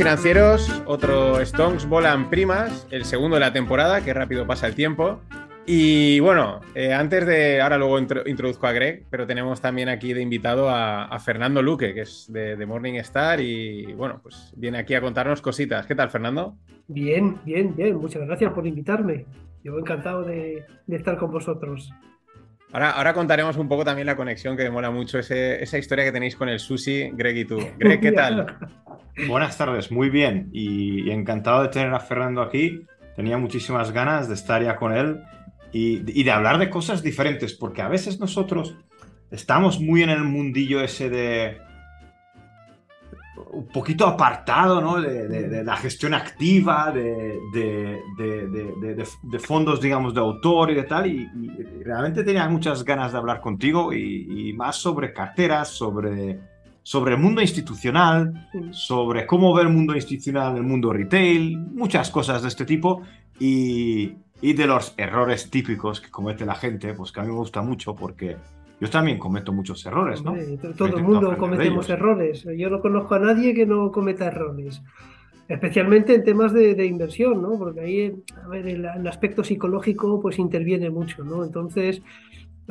Financieros, otro Stonks volan primas, el segundo de la temporada, que rápido pasa el tiempo. Y bueno, eh, antes de, ahora luego introduzco a Greg, pero tenemos también aquí de invitado a, Fernando Luque, que es de, de, Morningstar y bueno, pues viene aquí a contarnos cositas. ¿Qué tal, Fernando? Bien, bien, bien. Muchas gracias por invitarme. Yo encantado de, estar con vosotros. Ahora, ahora, contaremos un poco también la conexión que mola mucho, esa historia que tenéis con el sushi, Greg y tú. Greg, ¿qué tal? Buenas tardes, muy bien. Y, encantado de tener a Fernando aquí. Tenía muchísimas ganas de estar ya con él y, de hablar de cosas diferentes, porque a veces nosotros estamos muy en el mundillo ese de un poquito apartado ¿no? de, la gestión activa, de, fondos, digamos, de autor y de tal, y, realmente tenía muchas ganas de hablar contigo y, más sobre carteras, sobre, sobre el mundo institucional, sobre cómo ver el mundo institucional, el mundo retail, muchas cosas de este tipo, y, y de los errores típicos que comete la gente, pues que a mí me gusta mucho porque yo también cometo muchos errores, ¿no? todo el mundo cometemos errores. Yo no conozco a nadie que no cometa errores. Especialmente en temas de, inversión, ¿no? Porque ahí, a ver, el, el, aspecto psicológico pues interviene mucho, ¿no? Entonces,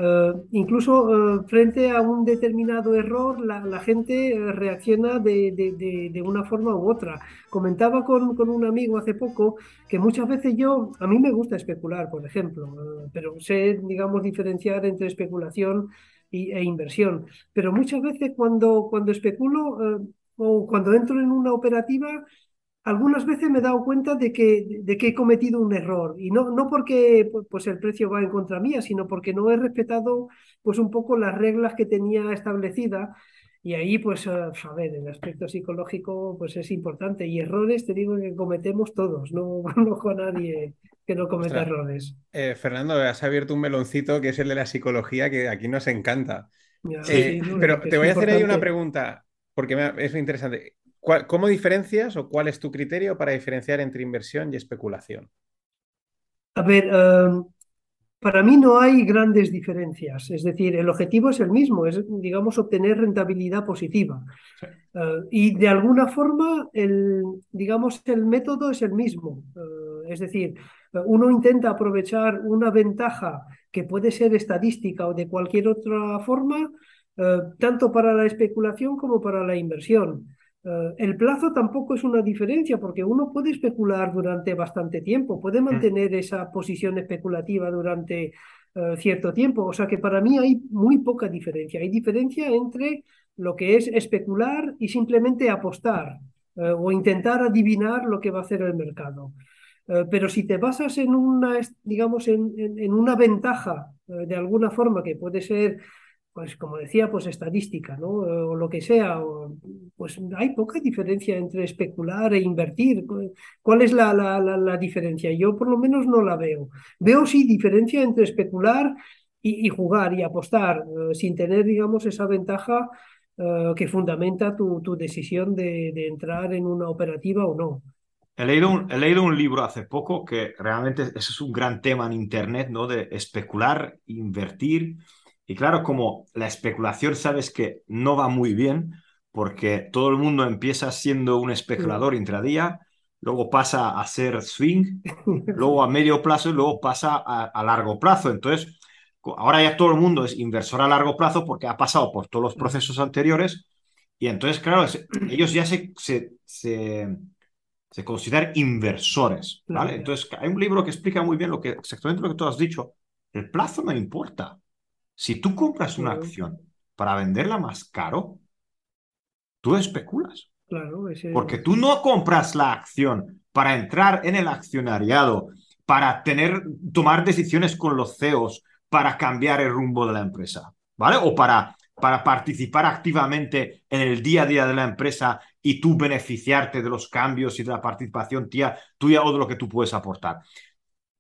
eh, incluso eh, frente a un determinado error, la, gente eh, reacciona de, una forma u otra. Comentaba con, un amigo hace poco que muchas veces yo, a mí me gusta especular, por ejemplo, pero sé, digamos, diferenciar entre especulación e inversión. Pero muchas veces cuando, cuando especulo o cuando entro en una operativa, algunas veces me he dado cuenta de que, de que he cometido un error y no, no porque pues, el precio va en contra mía, sino porque no he respetado pues un poco las reglas que tenía establecidas y ahí pues a ver, el aspecto psicológico pues es importante y errores te digo que cometemos todos, no conozco a nadie que no cometa errores. Eh, Fernando, has abierto un meloncito que es el de la psicología que aquí nos encanta. Eh, pero te voy a hacer ahí una pregunta porque es interesante. ¿Cómo diferencias o cuál es tu criterio para diferenciar entre inversión y especulación? A ver, em, para mí no hay grandes diferencias. Es decir, el objetivo es el mismo, es, digamos, obtener rentabilidad positiva. Eh, y de alguna forma, el, digamos, el método es el mismo. Eh, es decir, uno intenta aprovechar una ventaja que puede ser estadística o de cualquier otra forma, eh, tanto para la especulación como para la inversión. Eh, el plazo tampoco es una diferencia porque uno puede especular durante bastante tiempo, puede mm. mantener esa posición especulativa durante eh, cierto tiempo. O sea que para mí hay muy poca diferencia. Hay diferencia entre lo que es especular y simplemente apostar eh, o intentar adivinar lo que va a hacer el mercado. pero si te basas en una, digamos, en una ventaja de alguna forma que puede ser pues como decía, pues estadística, ¿no? O lo que sea, pues hay poca diferencia entre especular e invertir. ¿Cuál es la, la, la, diferencia? Yo por lo menos no la veo. Veo sí diferencia entre especular y, jugar y apostar, eh, sin tener, digamos, esa ventaja eh, que fundamenta tu, tu decisión de, de, entrar en una operativa o no. He leído, un, he leído un libro hace poco que realmente ese es un gran tema en Internet, ¿no? De especular, invertir y claro, como la especulación sabes que no va muy bien, porque todo el mundo empieza siendo un especulador intradía, luego pasa a ser swing, luego a medio plazo y luego pasa a, largo plazo. Entonces, ahora ya todo el mundo es inversor a largo plazo porque ha pasado por todos los procesos anteriores y entonces, claro, ellos ya se, se, se, consideran inversores. ¿vale? Entonces, hay un libro que explica muy bien lo que, exactamente lo que tú has dicho. El plazo no importa. Si tú compras una acción para venderla más caro, tú especulas. Claro, Porque tú no compras la acción para entrar en el accionariado, para tener, tomar decisiones con los CEOs, para cambiar el rumbo de la empresa, ¿vale? O para, para participar activamente en el día a día de la empresa y tú beneficiarte de los cambios y de la participación tía, tuya o de lo que tú puedes aportar.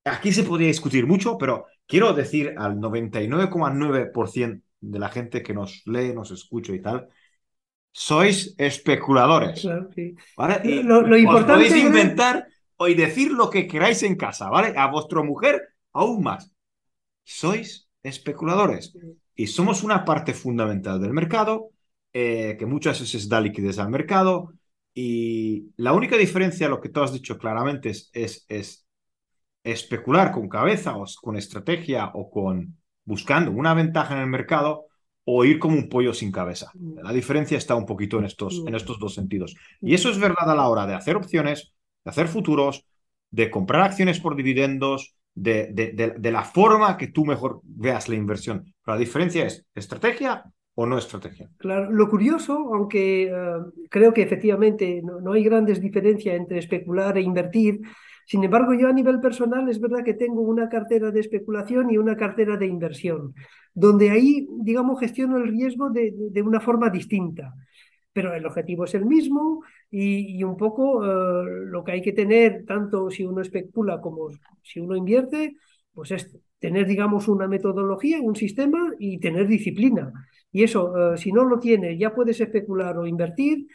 Aquí se podría discutir mucho, pero quiero decir al 99,9% de la gente que nos lee, nos escucha y tal, sois especuladores. ¿vale? Y lo, podéis inventar y decir lo que queráis en casa, ¿vale? A vuestra mujer, aún más. Sois especuladores. Y somos una parte fundamental del mercado, eh, que muchas veces da liquidez al mercado, Y la única diferencia, lo que tú has dicho claramente, es, es, es especular con cabeza o con estrategia o con buscando una ventaja en el mercado o ir como un pollo sin cabeza. Mm. La diferencia está un poquito en estos, en estos dos sentidos. Y eso es verdad a la hora de hacer opciones, de hacer futuros, de comprar acciones por dividendos, de, de, la forma que tú mejor veas la inversión. la diferencia es estrategia o no estrategia. Claro, lo curioso, aunque eh, creo que efectivamente no, no, hay grandes diferencias entre especular e invertir, sin embargo, yo a nivel personal es verdad que tengo una cartera de especulación y una cartera de inversión, donde ahí, digamos, gestiono el riesgo de, una forma distinta. Pero el objetivo es el mismo y, un poco eh, lo que hay que tener, tanto si uno especula como si uno invierte, pues es tener, digamos, una metodología, un sistema y tener disciplina. Y eso, eh, si no lo tienes, ya puedes especular o invertir,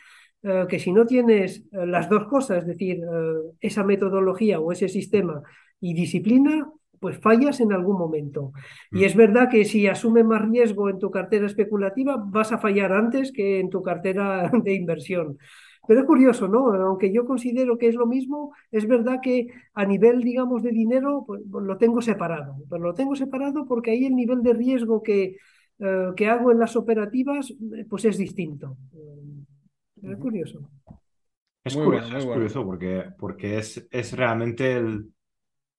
eh, que si no tienes eh, las dos cosas, es decir, eh, esa metodología o ese sistema y disciplina, pues fallas en algún momento. Y mm. es verdad que si asume más riesgo en tu cartera especulativa, vas a fallar antes que en tu cartera de inversión. Pero es curioso, ¿no? Aunque yo considero que es lo mismo, es verdad que a nivel, digamos, de dinero, pues, lo tengo separado. Pero lo tengo separado porque ahí el nivel de riesgo que, que hago en las operativas, pues es distinto. Es curioso. Es curioso, porque, porque es, es realmente el...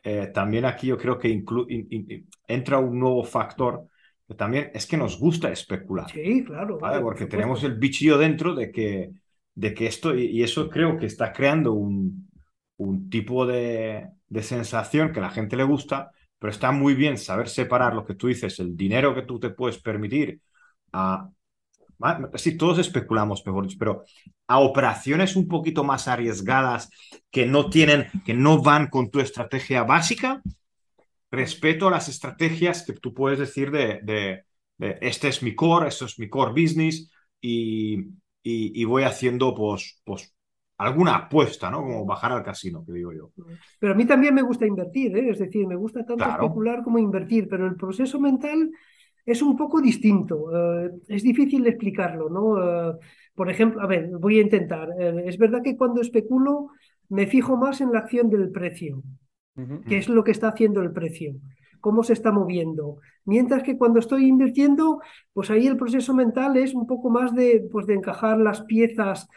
Eh, también aquí yo creo que entra un nuevo factor que también es que nos gusta especular. Sí, claro. Porque tenemos el bichillo dentro de que, de que esto, y, eso creo que está creando un, un tipo de, de sensación que a la gente le gusta, pero está muy bien saber separar lo que tú dices, el dinero que tú te puedes permitir a Sí, todos especulamos, mejor pero a operaciones un poquito más arriesgadas que no tienen, que no van con tu estrategia básica, respeto a las estrategias que tú puedes decir de, de, este es mi core, esto es mi core business y, y, voy haciendo pues, pues alguna apuesta, ¿no? Como bajar al casino, que digo yo. Pero a mí también me gusta invertir, ¿eh? es decir, me gusta tanto especular como invertir, pero el proceso mental es un poco distinto. Eh, es difícil explicarlo, ¿no? Eh, por ejemplo, a ver, voy a intentar. Eh, es verdad que cuando especulo me fijo más en la acción del precio, qué es lo que está haciendo el precio, cómo se está moviendo. Mientras que cuando estoy invirtiendo, pues ahí el proceso mental es un poco más de, pues de encajar las piezas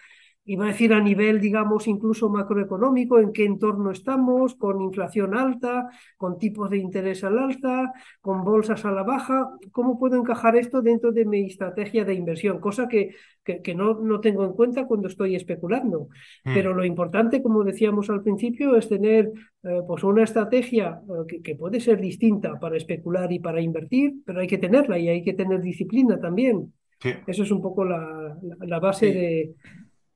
iba a decir a nivel, digamos, incluso macroeconómico, en qué entorno estamos, con inflación alta, con tipos de interés al alta, con bolsas a la baja, ¿cómo puedo encajar esto dentro de mi estrategia de inversión? Cosa que, que, no, no, tengo en cuenta cuando estoy especulando. Hmm. Pero lo importante, como decíamos al principio, es tener eh, pues una estrategia eh, que, puede ser distinta para especular y para invertir, pero hay que tenerla y hay que tener disciplina también. Eso es un poco la, la, base de,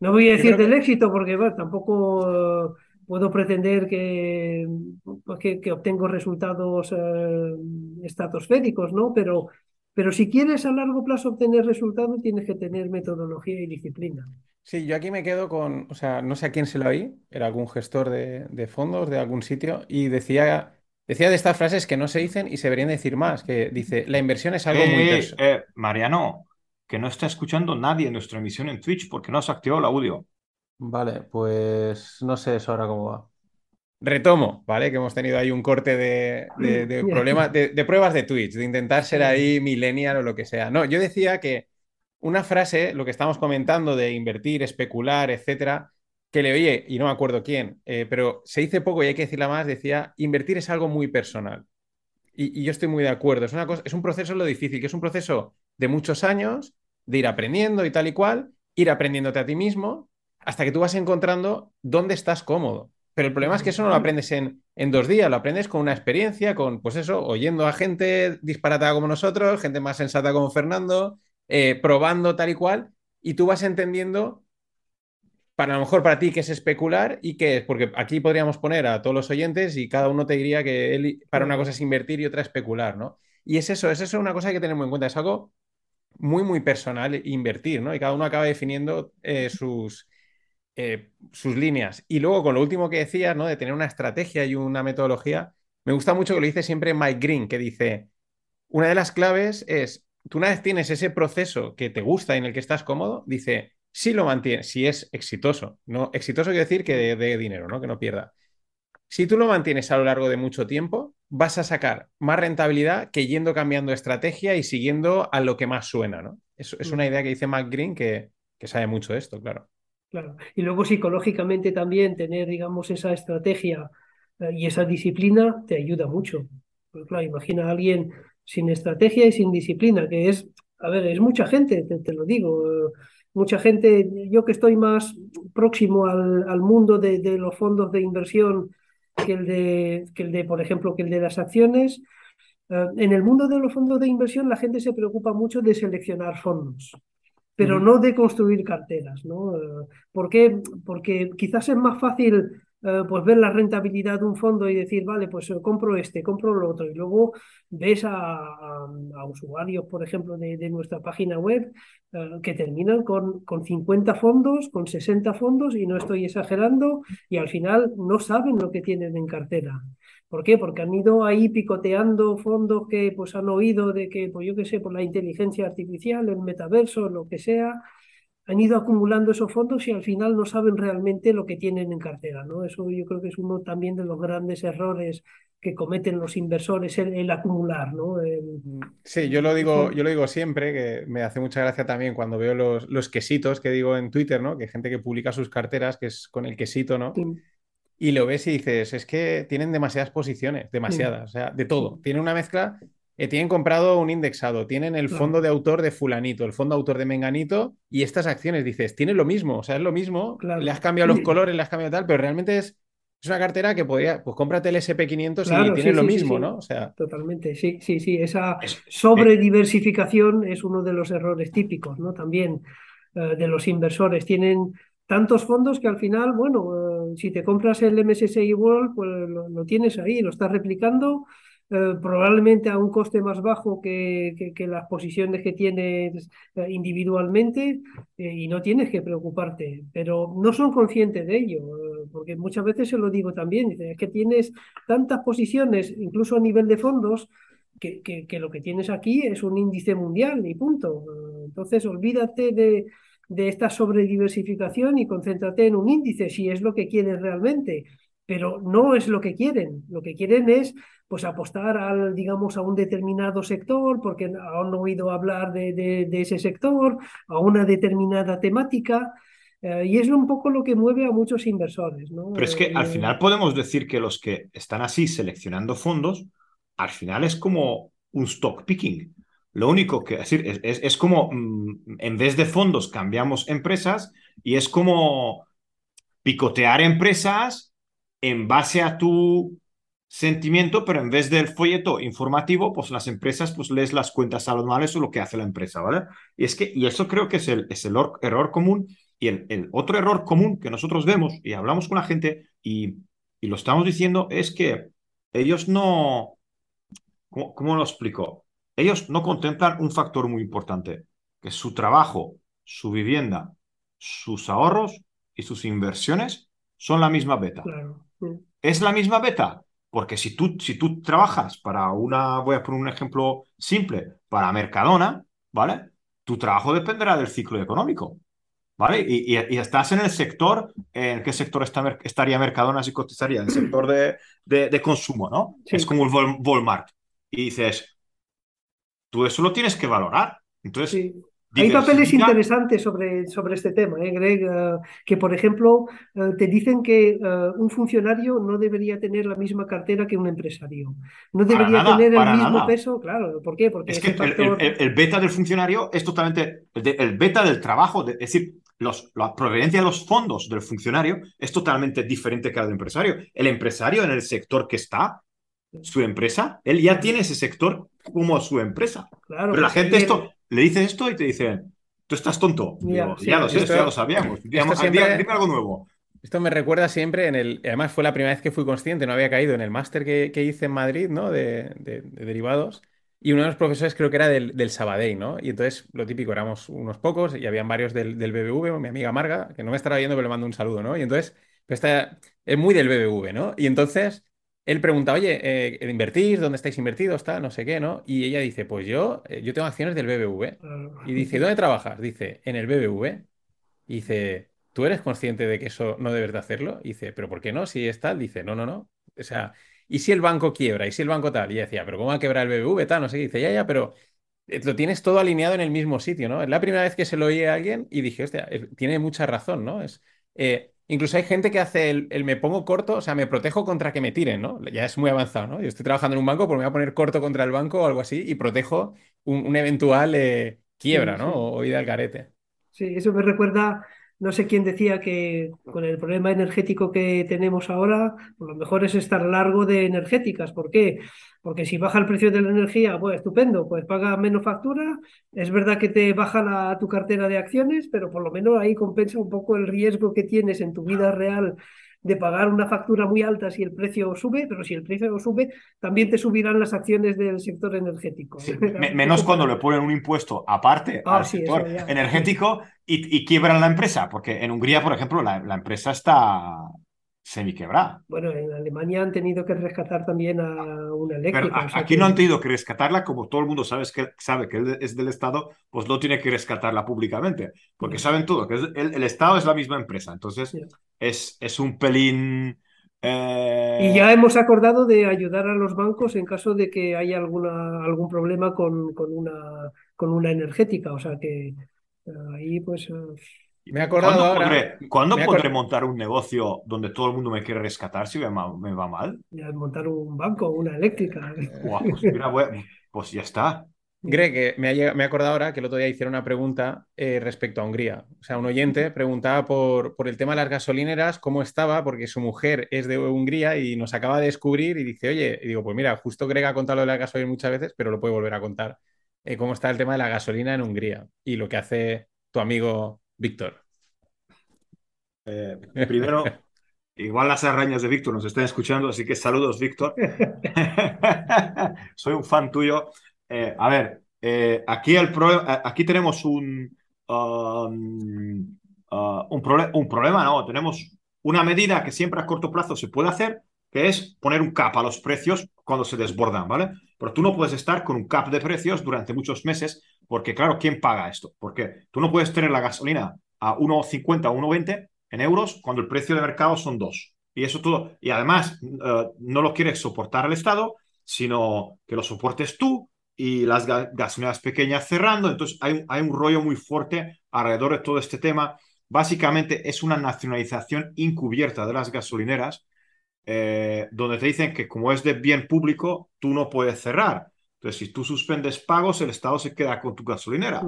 no voy a decir del éxito porque tampoco puedo pretender que, pues, que, obtengo resultados eh, estratosféricos, ¿no? Pero, pero si quieres a largo plazo obtener resultados, tienes que tener metodología y disciplina. Sí, yo aquí me quedo con, o sea, no sé a quién se lo oí, era algún gestor de, fondos de algún sitio, y decía, decía de estas frases que no se dicen y se deberían decir más, que dice, la inversión es algo muy... Eh, eh, Mariano, que no está escuchando nadie en nuestra emisión en Twitch porque no has activado el audio. Vale, pues no sé eso ahora cómo va. Retomo, ¿vale? Que hemos tenido ahí un corte de, problemas, de, pruebas de Twitch, de intentar ser ahí millennial o lo que sea. No, yo decía que una frase, lo que estamos comentando de invertir, especular, etcétera, que le oye, y no me acuerdo quién, eh, pero se dice poco y hay que decirla más, decía, invertir es algo muy personal. Y, y, yo estoy muy de acuerdo. Es, una cosa, es un proceso lo difícil, que es un proceso de muchos años de ir aprendiendo y tal y cual, ir aprendiéndote a ti mismo hasta que tú vas encontrando dónde estás cómodo. Pero el problema es que eso no lo aprendes en, en dos días, lo aprendes con una experiencia, con, pues eso, oyendo a gente disparatada como nosotros, gente más sensata como Fernando, eh, probando tal y cual, y tú vas entendiendo, para a lo mejor para ti, qué es especular y qué es, porque aquí podríamos poner a todos los oyentes y cada uno te diría que él, para una cosa es invertir y otra especular, ¿no? Y es eso, es eso una cosa que tenemos en cuenta, es algo muy, muy personal invertir, ¿no? Y cada uno acaba definiendo eh, sus, eh, sus líneas. Y luego, con lo último que decías, ¿no? De tener una estrategia y una metodología, me gusta mucho que lo dice siempre Mike Green, que dice, una de las claves es, tú una vez tienes ese proceso que te gusta y en el que estás cómodo, dice, si lo mantienes, si es exitoso, no exitoso quiere decir que dé dinero, ¿no? Que no pierda. Si tú lo mantienes a lo largo de mucho tiempo, vas a sacar más rentabilidad que yendo cambiando estrategia y siguiendo a lo que más suena, ¿no? Es, es una idea que dice Mac Green que, que sabe mucho de esto, claro. Claro. Y luego psicológicamente también tener, digamos, esa estrategia eh, y esa disciplina te ayuda mucho. Claro, imagina a alguien sin estrategia y sin disciplina, que es, a ver, es mucha gente, te, lo digo, eh, mucha gente, yo que estoy más próximo al, al mundo de, de, los fondos de inversión que el de, que el de, por ejemplo, que el de las acciones. Eh, en el mundo de los fondos de inversión la gente se preocupa mucho de seleccionar fondos pero no de construir carteras, ¿no? Eh, ¿Por qué? Porque quizás es más fácil eh, pues ver la rentabilidad de un fondo y decir, vale, pues eh, compro este, compro lo otro. Y luego ves a, usuarios, por ejemplo, de, de nuestra página web que terminan con, con 50 fondos, con 60 fondos, y no estoy exagerando, y al final no saben lo que tienen en cartera. ¿Por qué? Porque han ido ahí picoteando fondos que pues han oído de que, pues yo qué sé, por la inteligencia artificial, el metaverso, lo que sea, han ido acumulando esos fondos y al final no saben realmente lo que tienen en cartera, ¿no? Eso yo creo que es uno también de los grandes errores que cometen los inversores, el, acumular, ¿no? Sí, yo lo digo, yo lo digo siempre, que me hace mucha gracia también cuando veo los, los quesitos que digo en Twitter, ¿no? Que hay gente que publica sus carteras, que es con el quesito, ¿no? y lo ves y dices, es que tienen demasiadas posiciones, demasiadas, o sea, de todo. Tienen una mezcla, eh, tienen comprado un indexado, tienen el fondo de autor de fulanito, el fondo de autor de menganito y estas acciones, dices, tienen lo mismo, o sea, es lo mismo, le has cambiado los colores, le has cambiado tal, pero realmente es, es una cartera que podría, pues cómprate el SP500 y tiene lo mismo, ¿no? O sea... Totalmente, sí, sí, sí, esa sobrediversificación es uno de los errores típicos, ¿no? También eh, de los inversores, tienen tantos fondos que al final, bueno, eh, si te compras el MSCI World, pues lo, tienes ahí, lo estás replicando, eh, probablemente a un coste más bajo que, que, las posiciones que tienes eh, individualmente y no tienes que preocuparte, pero no son conscientes de ello, porque muchas veces se lo digo también, es que tienes tantas posiciones, incluso a nivel de fondos, que, que, lo que tienes aquí es un índice mundial y punto. Entonces, olvídate de, de esta sobrediversificación y concéntrate en un índice si es lo que quieres realmente. Pero no es lo que quieren. Lo que quieren es pues apostar al, digamos, a un determinado sector, porque han oído hablar de, de, ese sector, a una determinada temática. Eh, y es un poco lo que mueve a muchos inversores. ¿no? Pero es que al eh, final podemos decir que los que están así seleccionando fondos, al final es como un stock picking. Lo único que decir es, es, como mm, en vez de fondos cambiamos empresas y es como picotear empresas en base a tu sentimiento, pero en vez del folleto informativo, pues las empresas, pues lees las cuentas anuales o lo que hace la empresa, ¿vale? Y es que, y eso creo que es el, es el error común. Y el, el, otro error común que nosotros vemos y hablamos con la gente y, y lo estamos diciendo es que ellos no, ¿cómo, cómo lo explico? ellos no contemplan un factor muy importante, que su trabajo, su vivienda, sus ahorros y sus inversiones son la misma beta. ¿Es la misma beta? Porque si tú, si tú trabajas para una, voy a poner un ejemplo simple, para Mercadona, ¿vale? Tu trabajo dependerá del ciclo económico, ¿vale? Y, estás en el sector, ¿en qué sector estaría Mercadona si cotizaría? En el sector de, de, consumo, ¿no? Es como el Walmart. Y dices, tú eso lo tienes que valorar. Entonces, Hay papeles interesantes sobre, sobre este tema, ¿eh, Greg, eh, que por ejemplo eh, te dicen que un funcionario no debería tener la misma cartera que un empresario. No debería tener el mismo peso, claro. ¿Por qué? Porque es que el, beta del funcionario es totalmente, el, beta del trabajo, es decir, los, la proveniencia de los fondos del funcionario es totalmente diferente que el del empresario. El empresario en el sector que está su empresa, él ya tiene ese sector como su empresa. Pero la gente esto le dice esto y te dice, tú estás tonto. ya lo sé, ya lo sabíamos. Digamos, dime algo nuevo. Esto me recuerda siempre en el. Además, fue la primera vez que fui consciente, no había caído en el máster que, hice en Madrid, ¿no? De, derivados. Y uno de los profesores creo que era del, del Sabadell, ¿no? Y entonces, lo típico, éramos unos pocos y habían varios del, del BBV, mi amiga Marga, que no me estará viendo, pero le mando un saludo, ¿no? Y entonces, esta, es muy del BBV, ¿no? Y entonces él pregunta, oye, eh, ¿invertís? ¿Dónde estáis invertidos? Está, no sé qué, ¿no? Y ella dice, pues yo, eh, yo tengo acciones del BBV. Y dice, ¿dónde trabajas? Dice, en el BBV. Y dice, ¿tú eres consciente de que eso no debes de hacerlo? Y dice, ¿pero por qué no? Si es tal, dice, no, no, no. O sea, ¿y si el banco quiebra? ¿Y si el banco tal? Y decía, ¿pero cómo va a quebrar el BBV tal? No sé qué. dice, ya, ya, pero eh, lo tienes todo alineado en el mismo sitio, ¿no? Es la primera vez que se lo oí a alguien y dije, hostia, tiene mucha razón, ¿no? Es, eh, incluso hay gente que hace el, me pongo corto, o sea, me protejo contra que me tiren, ¿no? Ya es muy avanzado, ¿no? Yo estoy trabajando en un banco, pues me voy a poner corto contra el banco o algo así y protejo un, eventual eh, quiebra, ¿no? O, ida al carete. Sí, eso me recuerda no sé quién decía que con el problema energético que tenemos ahora, lo mejor es estar largo de energéticas. ¿Por qué? Porque si baja el precio de la energía, pues estupendo, pues paga menos factura. Es verdad que te baja la, tu cartera de acciones, pero por lo menos ahí compensa un poco el riesgo que tienes en tu vida real de pagar una factura muy alta si el precio sube, pero si el precio sube, también te subirán las acciones del sector energético. menos cuando le ponen un impuesto aparte ah, al sector energético y, quiebran la empresa, porque en Hungría, por ejemplo, la, la empresa está semiquebrada. Bueno, en Alemania han tenido que rescatar también a una eléctrica. aquí no han tenido que rescatarla, como todo el mundo sabe que, sabe que es del Estado, pues no tiene que rescatarla públicamente, porque saben todo, que el, Estado es la misma empresa. Entonces, es, es un pelín... Eh, y ya hemos acordado de ayudar a los bancos en caso de que haya alguna, algún problema con, con, una, con una energética. O sea que eh, ahí pues... Me he acordado ahora. ¿Cuándo podré montar un negocio donde todo el mundo me quiere rescatar si me, va mal? Ya, montar un banco, una eléctrica. pues, pues ya está. Greg, me, he acordado ahora que el otro día hicieron una pregunta eh, respecto a Hungría. O sea, un oyente preguntaba por, por, el tema de las gasolineras, cómo estaba, porque su mujer es de Hungría y nos acaba de descubrir y dice, oye, y digo, pues mira, justo Greg ha contado lo de la gasolina muchas veces, pero lo puede volver a contar, eh, cómo está el tema de la gasolina en Hungría y lo que hace tu amigo Víctor. Eh, primero, igual las arañas de Víctor nos están escuchando, así que saludos, Víctor. Soy un fan tuyo. Eh, a ver, eh, aquí, el aquí tenemos un, um, uh, un, un problema, ¿no? Tenemos una medida que siempre a corto plazo se puede hacer, que es poner un cap a los precios cuando se desbordan, ¿vale? Pero tú no puedes estar con un cap de precios durante muchos meses, porque claro, ¿quién paga esto? Porque tú no puedes tener la gasolina a 1,50 o 1,20 en euros cuando el precio de mercado son 2. Y eso todo, y además eh, no lo quieres soportar el Estado, sino que lo soportes tú y las gasolineras pequeñas cerrando. Entonces hay, hay un rollo muy fuerte alrededor de todo este tema. Básicamente es una nacionalización encubierta de las gasolineras eh, donde te dicen que como es de bien público, tú no puedes cerrar. Entonces, si tú suspendes pagos, el Estado se queda con tu gasolinera.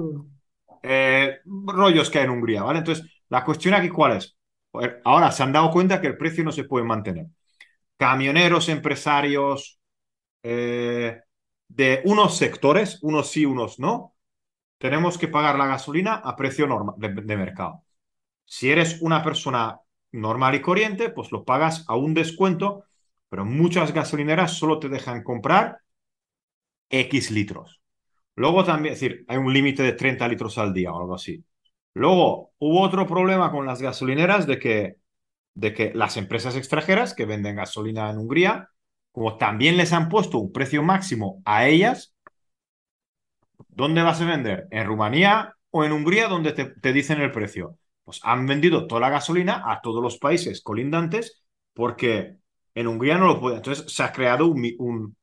Eh, rollos que hay en Hungría, ¿vale? Entonces, la cuestión aquí, ¿cuál es? Ahora se han dado cuenta que el precio no se puede mantener. Camioneros, empresarios eh, de unos sectores, unos sí, unos no, tenemos que pagar la gasolina a precio normal de mercado. Si eres una persona normal y corriente, pues lo pagas a un descuento, pero muchas gasolineras solo te dejan comprar X litros. Luego también, es decir, hay un límite de 30 litros al día o algo así. Luego hubo otro problema con las gasolineras de que, de que las empresas extranjeras que venden gasolina en Hungría, como también les han puesto un precio máximo a ellas, ¿dónde vas a vender? ¿En Rumanía o en Hungría donde te, te dicen el precio? pues han vendido toda la gasolina a todos los países colindantes porque en Hungría no lo pueden. Entonces se ha creado un, un,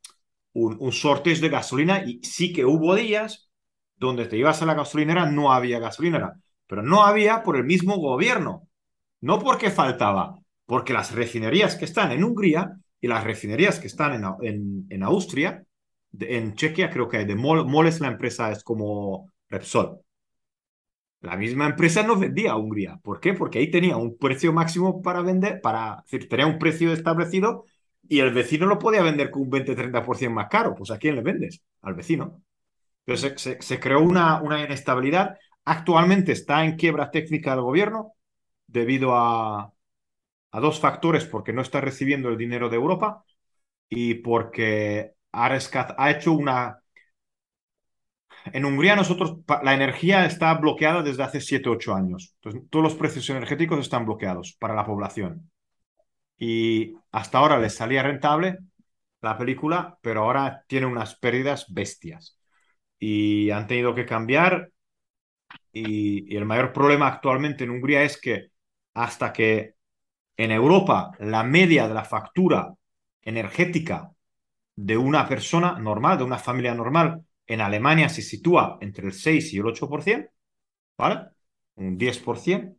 un, sorteo de gasolina y sí que hubo días donde te ibas a la gasolinera, no había gasolinera, pero no había por el mismo gobierno, no porque faltaba, porque las refinerías que están en Hungría y las refinerías que están en, en, Austria, en Chequia creo que de Moles la empresa es como Repsol, la misma empresa no vendía a Hungría. ¿Por qué? Porque ahí tenía un precio máximo para vender, para decir, tenía un precio establecido y el vecino lo podía vender con un 20-30% más caro. Pues ¿a quién le vendes? Al vecino. Entonces se, creó una, una, inestabilidad. Actualmente está en quiebra técnica del gobierno debido a, a dos factores, porque no está recibiendo el dinero de Europa y porque ha, ha hecho una en Hungría nosotros, la energía está bloqueada desde hace 7, 8 años. Entonces, todos los precios energéticos están bloqueados para la población. Y hasta ahora les salía rentable la película, pero ahora tiene unas pérdidas bestias. Y han tenido que cambiar y, el mayor problema actualmente en Hungría es que hasta que en Europa la media de la factura energética de una persona normal, de una familia normal, en Alemania se sitúa entre el 6 y el 8%, ¿vale? Un 10%,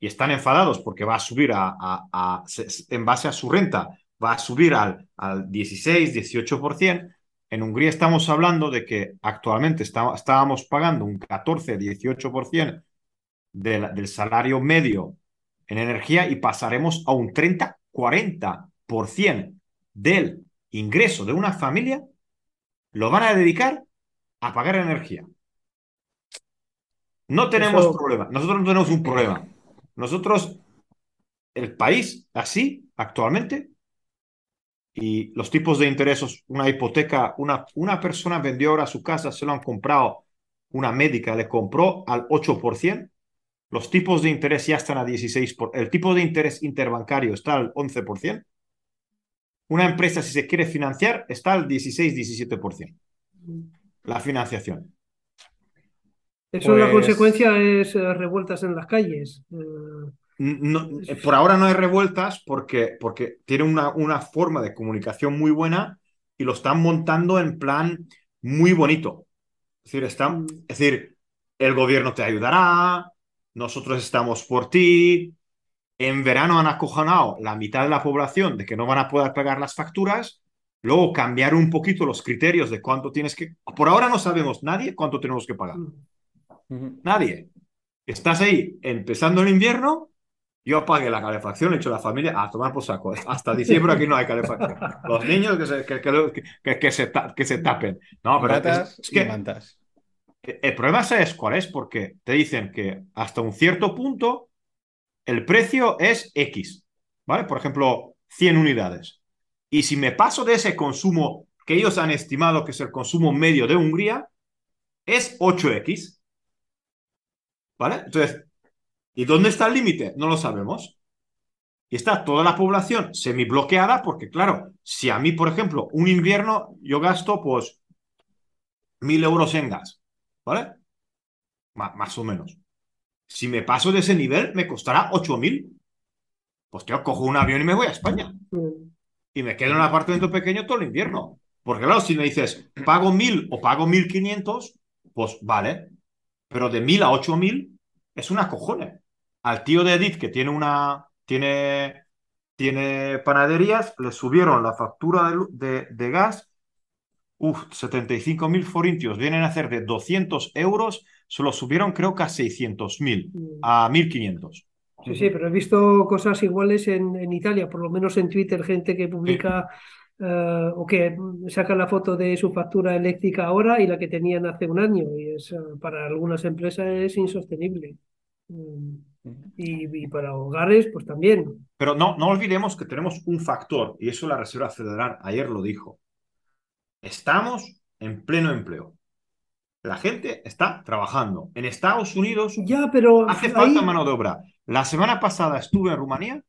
y están enfadados porque va a subir a, en base a su renta, va a subir al, al 16, 18%. En Hungría estamos hablando de que actualmente estábamos pagando un 14, 18% del salario medio en energía y pasaremos a un 30, 40% del ingreso de una familia lo van a dedicar a pagar energía. No tenemos problema. Nosotros no tenemos un problema. Nosotros, el país así, actualmente, y los tipos de intereses, una hipoteca, una, una persona vendió ahora su casa, se lo han comprado, una médica le compró al 8%, los tipos de interés ya están a 16%, el tipo de interés interbancario está al 11%, una empresa si se quiere financiar está al 16-17%, la financiación. Eso la pues consecuencia es revueltas en las calles. Eh, eh, por ahora no hay revueltas porque, porque tiene una, una forma de comunicación muy buena y lo están montando en plan muy bonito. Es decir, están, mm. es decir, el gobierno te ayudará, nosotros estamos por ti. En verano han acojonado la mitad de la población de que no van a poder pagar las facturas. Luego cambiar un poquito los criterios de cuánto tienes que... Por ahora no sabemos nadie cuánto tenemos que pagar. Nadie. Estás ahí empezando el invierno yo apagué la calefacción, he hecho la familia a tomar por saco. Hasta diciembre aquí no hay calefacción. Los niños que se, que, que, se, que se tapen. No, pero es, que el problema es cuál es, porque te dicen que hasta un cierto punto el precio es X, ¿vale? Por ejemplo, 100 unidades. Y si me paso de ese consumo que ellos han estimado que es el consumo medio de Hungría, es 8X. ¿Vale? Entonces, ¿Y dónde está el límite? No lo sabemos. Y está toda la población semi bloqueada porque, claro, si a mí, por ejemplo, un invierno yo gasto pues mil euros en gas, ¿vale? más o menos. Si me paso de ese nivel, me costará ocho mil. Pues yo cojo un avión y me voy a España. Y me quedo en un apartamento pequeño todo el invierno. Porque claro, si me dices, pago mil o pago mil quinientos, pues vale. Pero de mil a ocho mil es una cojone al tío de Edith, que tiene una. tiene. tiene panaderías, le subieron la factura de, de, gas. Uf, 75.000 forintios vienen a hacer de 200 euros, se lo subieron creo que a 600.000, mm. a 1.500. Sí, sí, pero he visto cosas iguales en, en Italia, por lo menos en Twitter, gente que publica eh, o que saca la foto de su factura eléctrica ahora y la que tenían hace un año. Y es, eh, para algunas empresas es insostenible. Mm. Y, para hogares, pues también. Pero no, no olvidemos que tenemos un factor, y eso la Reserva Federal ayer lo dijo. Estamos en pleno empleo. La gente está trabajando. En Estados Unidos ya, pero hace falta mano de obra. La semana pasada estuve en Rumanía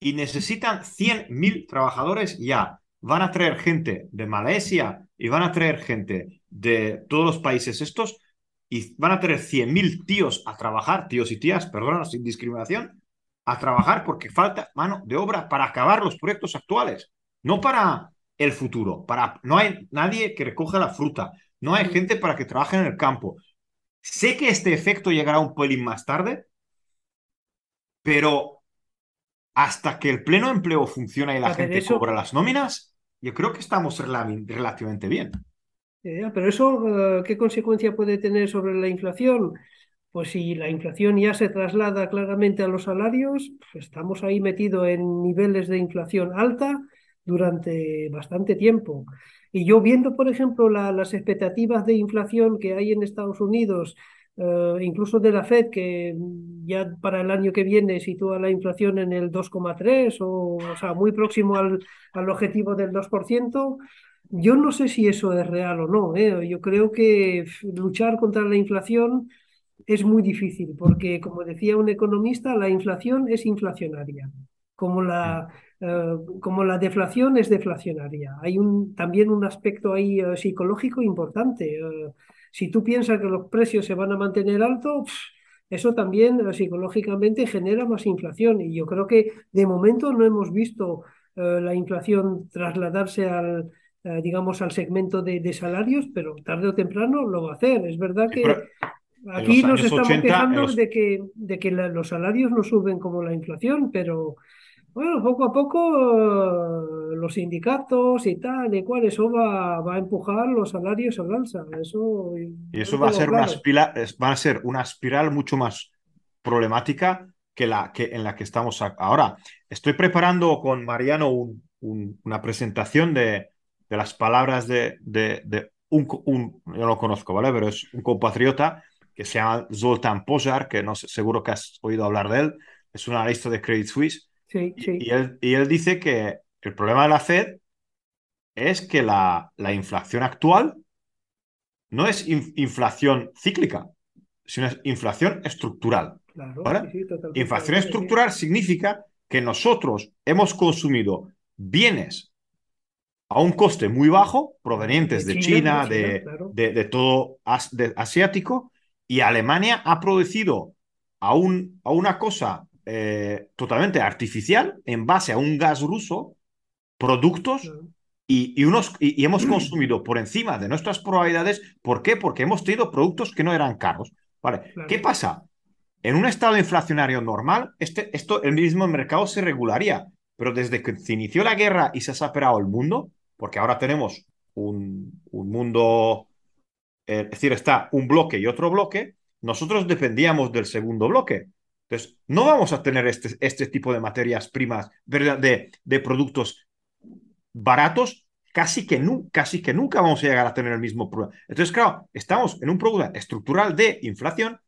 y necesitan 100.000 trabajadores ya. Van a traer gente de Malasia y van a traer gente de todos los países estos y van a tener 100.000 tíos a trabajar, tíos y tías, perdón, sin discriminación, a trabajar porque falta mano de obra para acabar los proyectos actuales, no para el futuro, para no hay nadie que recoja la fruta, no hay gente para que trabaje en el campo. Sé que este efecto llegará un pelín más tarde, pero hasta que el pleno empleo funcione y la gente cobra las nóminas, yo creo que estamos relativamente bien. Pero eso, eh, ¿qué consecuencia puede tener sobre la inflación? Pues si la inflación ya se traslada claramente a los salarios, pues estamos ahí metidos en niveles de inflación alta durante bastante tiempo. Y yo viendo, por ejemplo, las expectativas de inflación que hay en Estados Unidos, eh, incluso de la Fed, que ya para el año que viene sitúa la inflación en el 2,3 o, o sea, muy próximo al, al objetivo del 2%, yo no sé si eso es real o no. ¿eh? Yo creo que luchar contra la inflación es muy difícil, porque como decía un economista, la inflación es inflacionaria. como la, eh, como la deflación es deflacionaria. Hay un, también un aspecto ahí psicológico importante. Eh, si tú piensas que los precios se van a mantener altos, eso también psicológicamente genera más inflación. Y yo creo que de momento no hemos visto la inflación trasladarse al, digamos, al segmento de, salarios, pero tarde o temprano lo va a hacer. Es verdad que aquí nos estamos quejando de que, de que los salarios no suben como la inflación, pero bueno, poco a poco los sindicatos y tal y cual, eso va, va a empujar los salarios al alza. Eso, y eso va a, ser una espiral, va a ser una espiral mucho más problemática que la que, en la que estamos ahora. Estoy preparando con Mariano una presentación de, de, las palabras de, de, un, un, yo no lo conozco, ¿vale? Pero es un compatriota que se llama Zoltán Pojar, que no sé, seguro que has oído hablar de él. Es un analista de Credit Suisse y, él, y, él, dice que el problema de la Fed es que la, la inflación actual no es inflación cíclica, sino es inflación estructural. inflación estructural significa que nosotros hemos consumido bienes a un coste muy bajo, provenientes de, China, de, de, todo asiático, y Alemania ha producido a, un, a una cosa eh, totalmente artificial en base a un gas ruso, productos y, unos, y, hemos consumido por encima de nuestras probabilidades. ¿Por qué? Porque hemos tenido productos que no eran caros. Vale. ¿Qué pasa? En un estado inflacionario normal, este, esto, el mismo mercado se regularía, pero desde que se inició la guerra y se ha separado el mundo, porque ahora tenemos un, un mundo, eh, es decir, está un bloque y otro bloque, nosotros dependíamos del segundo bloque. Entonces, no vamos a tener este, este tipo de materias primas, de, de productos baratos, casi que, casi que nunca vamos a llegar a tener el mismo problema. Entonces, claro, estamos en un problema estructural de inflación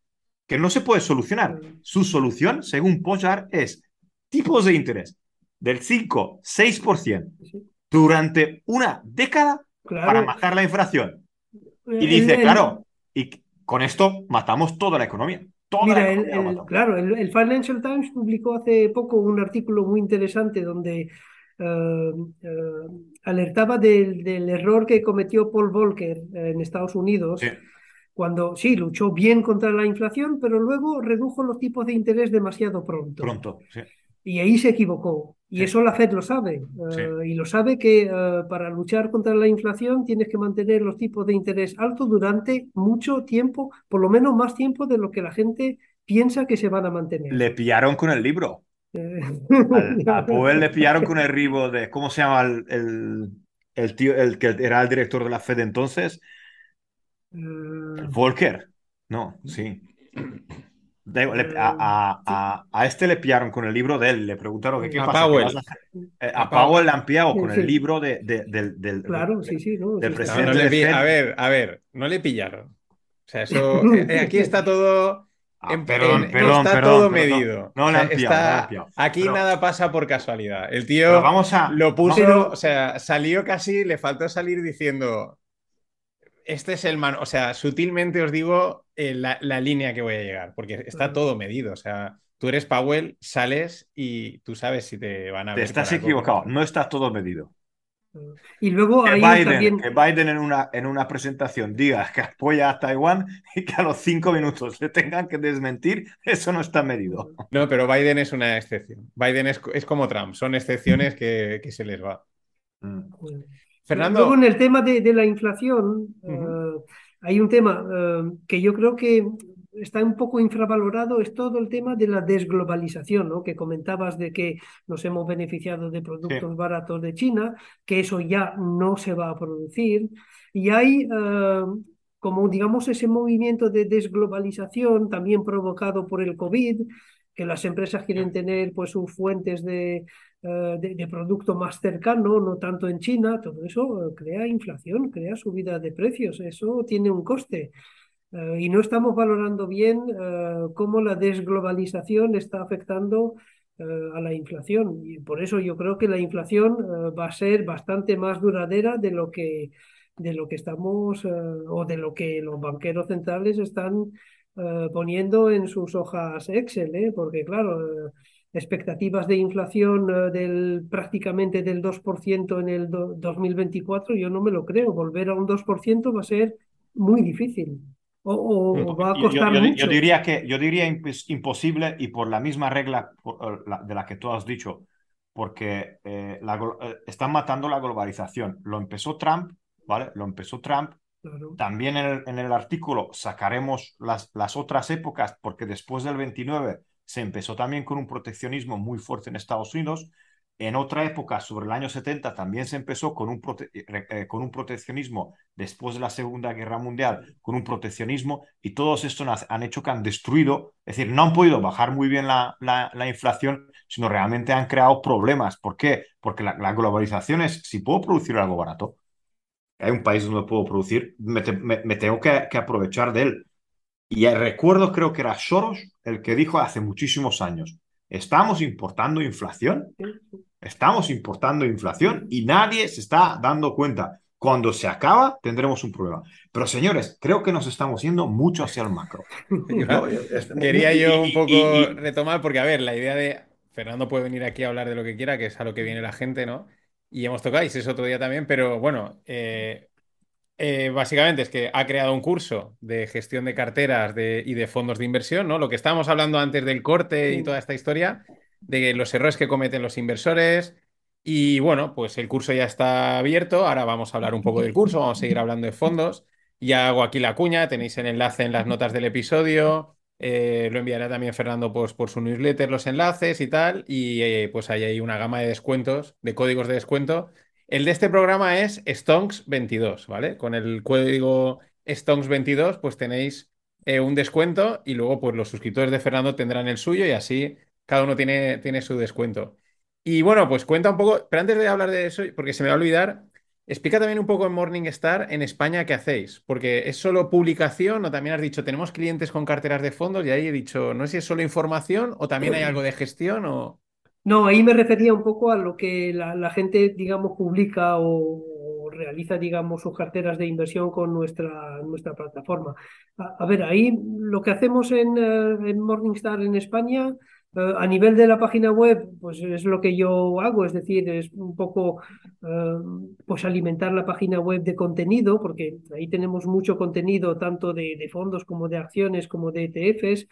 que no se puede solucionar. Su solución, según Pojar, es tipos de interés del 5, 6% durante una década para matar la inflación. Y dice, claro, y con esto matamos toda la economía. Mira, el, claro, el, Financial Times publicó hace poco un artículo muy interesante donde eh, eh, alertaba del, error que cometió Paul Volcker en Estados Unidos. Cuando sí, luchó bien contra la inflación, pero luego redujo los tipos de interés demasiado pronto. Pronto, sí. Y ahí se equivocó. Y eso la Fed lo sabe. Eh, y lo sabe que para luchar contra la inflación tienes que mantener los tipos de interés altos durante mucho tiempo, por lo menos más tiempo de lo que la gente piensa que se van a mantener. Le pillaron con el libro. Eh. a Powell le pillaron con el libro de, ¿cómo se llama el, el, tío, el que era el director de la Fed entonces? Eh. Volker. No, sí a, este le pillaron con el libro de él, le preguntaron qué, a Powell. Eh, a, Powell le han pillado con el libro de, del, claro, sí, sí, no, presidente. a ver, a ver, no le pillaron. O sea, eso eh, aquí está todo. Ah, perdón, perdón, está todo medido. No, le han pillado, Aquí nada pasa por casualidad. El tío vamos a, lo puso, o sea, salió casi, le faltó salir diciendo este es el man, o sea, sutilmente os digo eh, la, línea que voy a llegar, porque está todo medido, o sea, tú eres Powell, sales y tú sabes si te van a... Te estás equivocado, no está todo medido. Y luego que Biden, que Biden en una, en una presentación diga que apoya a Taiwán y que a los cinco minutos le tengan que desmentir, eso no está medido. No, pero Biden es una excepción. Biden es, como Trump, son excepciones que, se les va. Mm. Fernando. Luego en el tema de, la inflación, eh, hay un tema eh, que yo creo que está un poco infravalorado, es todo el tema de la desglobalización, ¿no? que comentabas de que nos hemos beneficiado de productos baratos de China, que eso ya no se va a producir. Y hay eh, como, digamos, ese movimiento de desglobalización también provocado por el COVID, que las empresas quieren tener pues sus fuentes de, eh, de, producto más cercano, no tanto en China, todo eso eh, crea inflación, crea subida de precios, eso tiene un coste. Eh, y no estamos valorando bien cómo la desglobalización está afectando a la inflación. Y por eso yo creo que la inflación va a ser bastante más duradera de lo que, de lo que estamos o de lo que los banqueros centrales están poniendo en sus hojas Excel, porque claro expectativas de inflación eh, del prácticamente del 2% en el 2024, yo no me lo creo. Volver a un 2% va a ser muy difícil. O, va a costar yo, yo- mucho. yo diría que yo diría impos- imposible y por la misma regla eh, de la que tú has dicho, porque eh, la están matando la globalización. Lo empezó Trump, ¿vale? Lo empezó Trump. Claro. También en el, en el artículo sacaremos las, las otras épocas, porque después del 29 se empezó también con un proteccionismo muy fuerte en Estados Unidos. En otra época, sobre el año 70, también se empezó con un, eh, eh, con un proteccionismo después de la Segunda Guerra Mundial, con un proteccionismo, y todos estos han- hecho que han destruido, es decir, no han podido bajar muy bien la, la- la inflación, sino realmente han creado problemas. ¿Por qué? Porque la, globalización es, si puedo producir algo barato, hay un país donde puedo producir, me- me tengo que, que aprovechar de él. Y recuerdo, creo que era Soros el que dijo hace muchísimos años, estamos importando inflación, estamos importando inflación y nadie se está dando cuenta. Cuando se acaba, tendremos un problema. Pero señores, creo que nos estamos yendo mucho hacia el macro. Quería yo un poco y- y- retomar, porque a ver, la idea de Fernando puede venir aquí a hablar de lo que quiera, que es a lo que viene la gente, ¿no? Y hemos tocado, y si es otro día también, pero bueno, eh, eh, básicamente es que ha creado un curso de gestión de carteras de- y de fondos de inversión, ¿no? Lo que estábamos hablando antes del corte y toda esta historia, de los errores que cometen los inversores. Y bueno, pues el curso ya está abierto. Ahora vamos a hablar un poco del curso, vamos a seguir hablando de fondos. Ya hago aquí la cuña, tenéis el enlace en las notas del episodio. eh, lo enviará también Fernando pues, por su newsletter, los enlaces y tal. Y eh, pues ahí hay una gama de descuentos, de códigos de descuento. El de este programa es Stonks22, ¿vale? Con el código Stonks22 pues tenéis eh, un descuento y luego pues los suscriptores de Fernando tendrán el suyo y así cada uno tiene, tiene su descuento. Y bueno, pues cuenta un poco, pero antes de hablar de eso, porque se me va a olvidar, explica también un poco en Morningstar en España qué hacéis, porque es solo publicación o también has dicho, tenemos clientes con carteras de fondos y ahí he dicho, no sé si es solo información o también hay algo de gestión o... No, ahí me refería un poco a lo que la, gente, digamos, publica o, realiza, digamos, sus carteras de inversión con nuestra, nuestra plataforma. A, ver, ahí lo que hacemos en, eh, Morningstar en España, eh, a nivel de la página web, pues es lo que yo hago, es decir, es un poco eh, pues alimentar la página web de contenido, porque ahí tenemos mucho contenido, tanto de fondos como de acciones, como de ETFs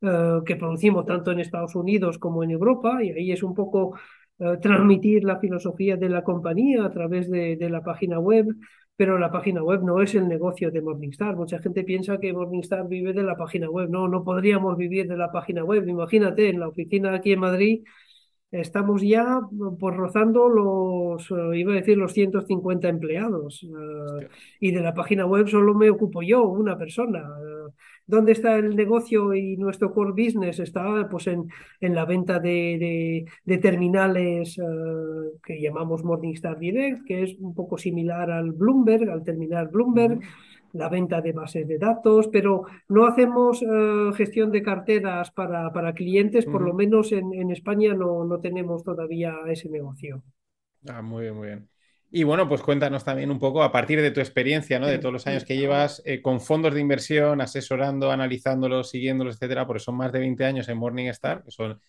eh, que producimos tanto en Estados Unidos como en Europa, y ahí es un poco eh, transmitir la filosofía de la compañía a través de, de la página web, pero la página web no es el negocio de Morningstar. Mucha gente piensa que Morningstar vive de la página web. No, no podríamos vivir de la página web. Imagínate, en la oficina aquí en Madrid estamos ya pues rozando los, eh, iba a decir, los 150 empleados. y de la página web solo me ocupo yo, una persona. ¿Dónde está el negocio y nuestro core business? Está pues en, en la venta de, de- de terminales eh, que llamamos Morningstar Direct, que es un poco similar al Bloomberg, al terminal Bloomberg, la venta de bases de datos, pero no hacemos eh, gestión de carteras para, para clientes, por lo menos en, en España no, no tenemos todavía ese negocio. Ah, muy bien, muy bien. Y bueno, pues cuéntanos también un poco a partir de tu experiencia, ¿no? De todos los años que llevas eh, con fondos de inversión, asesorando, analizándolos, siguiéndolos, etcétera, porque son más de 20 años en Morningstar, que son,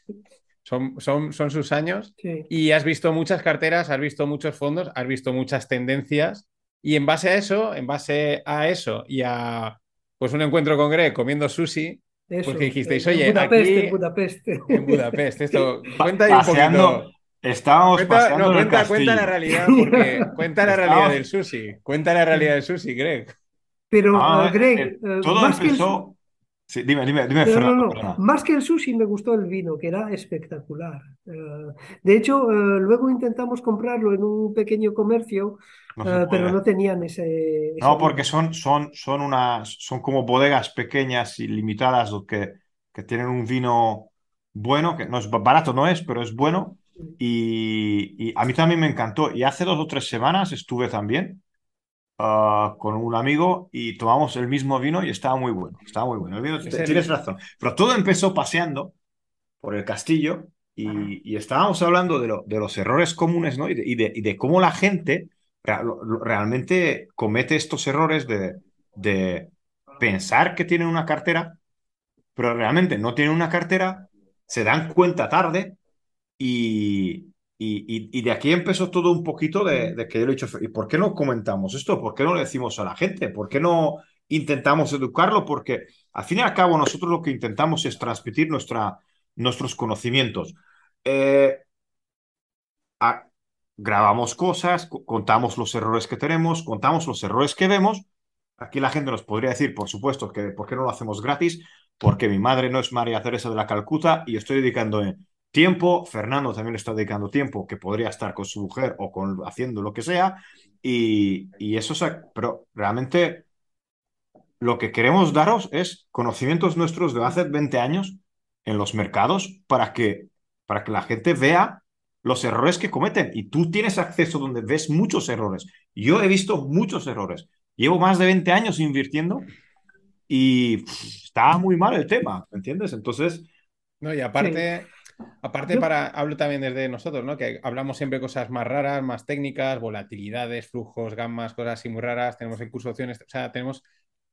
son, son, son sus años. Sí. Y has visto muchas carteras, has visto muchos fondos, has visto muchas tendencias. Y en base a eso, en base a eso y a pues un encuentro con Greg comiendo sushi, Eso, pues que dijisteis, en oye, Budapest, aquí en Budapest. en Budapest, esto, cuenta ahí un poquito. Estábamos Cuenta, paseando no, en el cuenta, cuenta la realidad, porque cuenta la realidad Estábamos- del sushi. Cuenta la realidad del sushi, Greg. Pero, Ah, eh, Greg, eh, eh, todo más que el- empezó. Sí, dime, dime, dime, No, no, Fernando, no. perdona. Más que el sushi me gustó el vino, que era espectacular. De hecho, luego intentamos comprarlo en un pequeño comercio, No pero no tenían ese, ese No, porque son, son, son unas, son como bodegas pequeñas y limitadas que, que tienen un vino bueno, que no es barato, no es, pero es bueno. Y, y a mí también me encantó. Y hace dos o tres semanas estuve también ah, con un amigo y tomamos el mismo vino y estaba muy bueno. Estaba muy bueno. El vino, te- tienes razón. Pero todo empezó paseando por el castillo y, y estábamos hablando de, lo- de los errores comunes, ¿no? Y de, y de- y de cómo la gente realmente comete estos errores de, de pensar que tienen una cartera, pero realmente no tienen una cartera, se dan cuenta tarde Y, y, de aquí empezó todo un poquito de, que yo le he dicho, ¿y por qué no comentamos esto? ¿Por qué no le decimos a la gente? ¿Por qué no intentamos educarlo? Porque al fin y al cabo nosotros lo que intentamos es transmitir nuestra, nuestros conocimientos. Eh, grabamos cosas, contamos los errores que tenemos, contamos los errores que vemos. Aquí la gente nos podría decir, por supuesto, que ¿por qué no lo hacemos gratis? Porque mi madre no es María Teresa de la Calcuta y estoy dedicando tiempo, Fernando también está dedicando tiempo que podría estar con su mujer o con, haciendo lo que sea, y, y eso, pero realmente lo que queremos daros es conocimientos nuestros de hace 20 años en los mercados para que, para que la gente vea los errores que cometen. Y tú tienes acceso donde ves muchos errores. Yo he visto muchos errores. Llevo más de 20 años invirtiendo y está muy mal el tema, ¿entiendes? Entonces... No, y aparte... Aparte, para, hablo también desde nosotros, ¿no? Que hablamos siempre cosas más raras, más técnicas, volatilidades, flujos, gammas, cosas así muy raras. Tenemos el curso opciones, o sea, tenemos.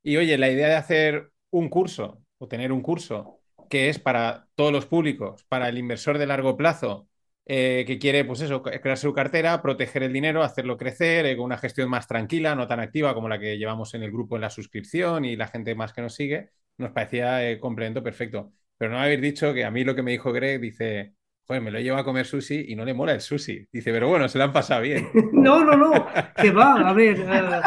Y oye, la idea de hacer un curso o tener un curso que es para todos los públicos, para el inversor de largo plazo, eh, que quiere, pues eso, crear su cartera, proteger el dinero, hacerlo crecer, eh, con una gestión más tranquila, no tan activa como la que llevamos en el grupo en la suscripción y la gente más que nos sigue, nos parecía eh, complemento perfecto. Pero no habéis dicho que a mí lo que me dijo Greg, dice, joder, me lo llevo a comer sushi y no le mola el sushi. Dice, pero bueno, se lo han pasado bien. no, no, no, que va, a ver. Eh,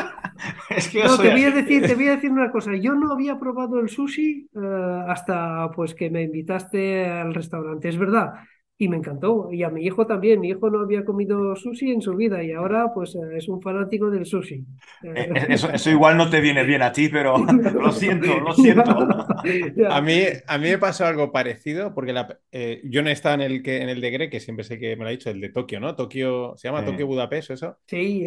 es que no, te voy, a decir, te voy a decir una cosa. Yo no había probado el sushi eh, hasta pues que me invitaste al restaurante, es verdad y me encantó. Y a mi hijo también. Mi hijo no había comido sushi en su vida y ahora pues eh, es un fanático del sushi. Eh, eh, eso, igual no te viene bien a ti, pero lo siento, lo siento. a, mí, a mí me pasó algo parecido porque yo no estaba en el, que, en el de Gre, que siempre sé que me lo ha dicho, el de Tokio, ¿no? Tokio, ¿se llama Tokio Budapest eso? Sí.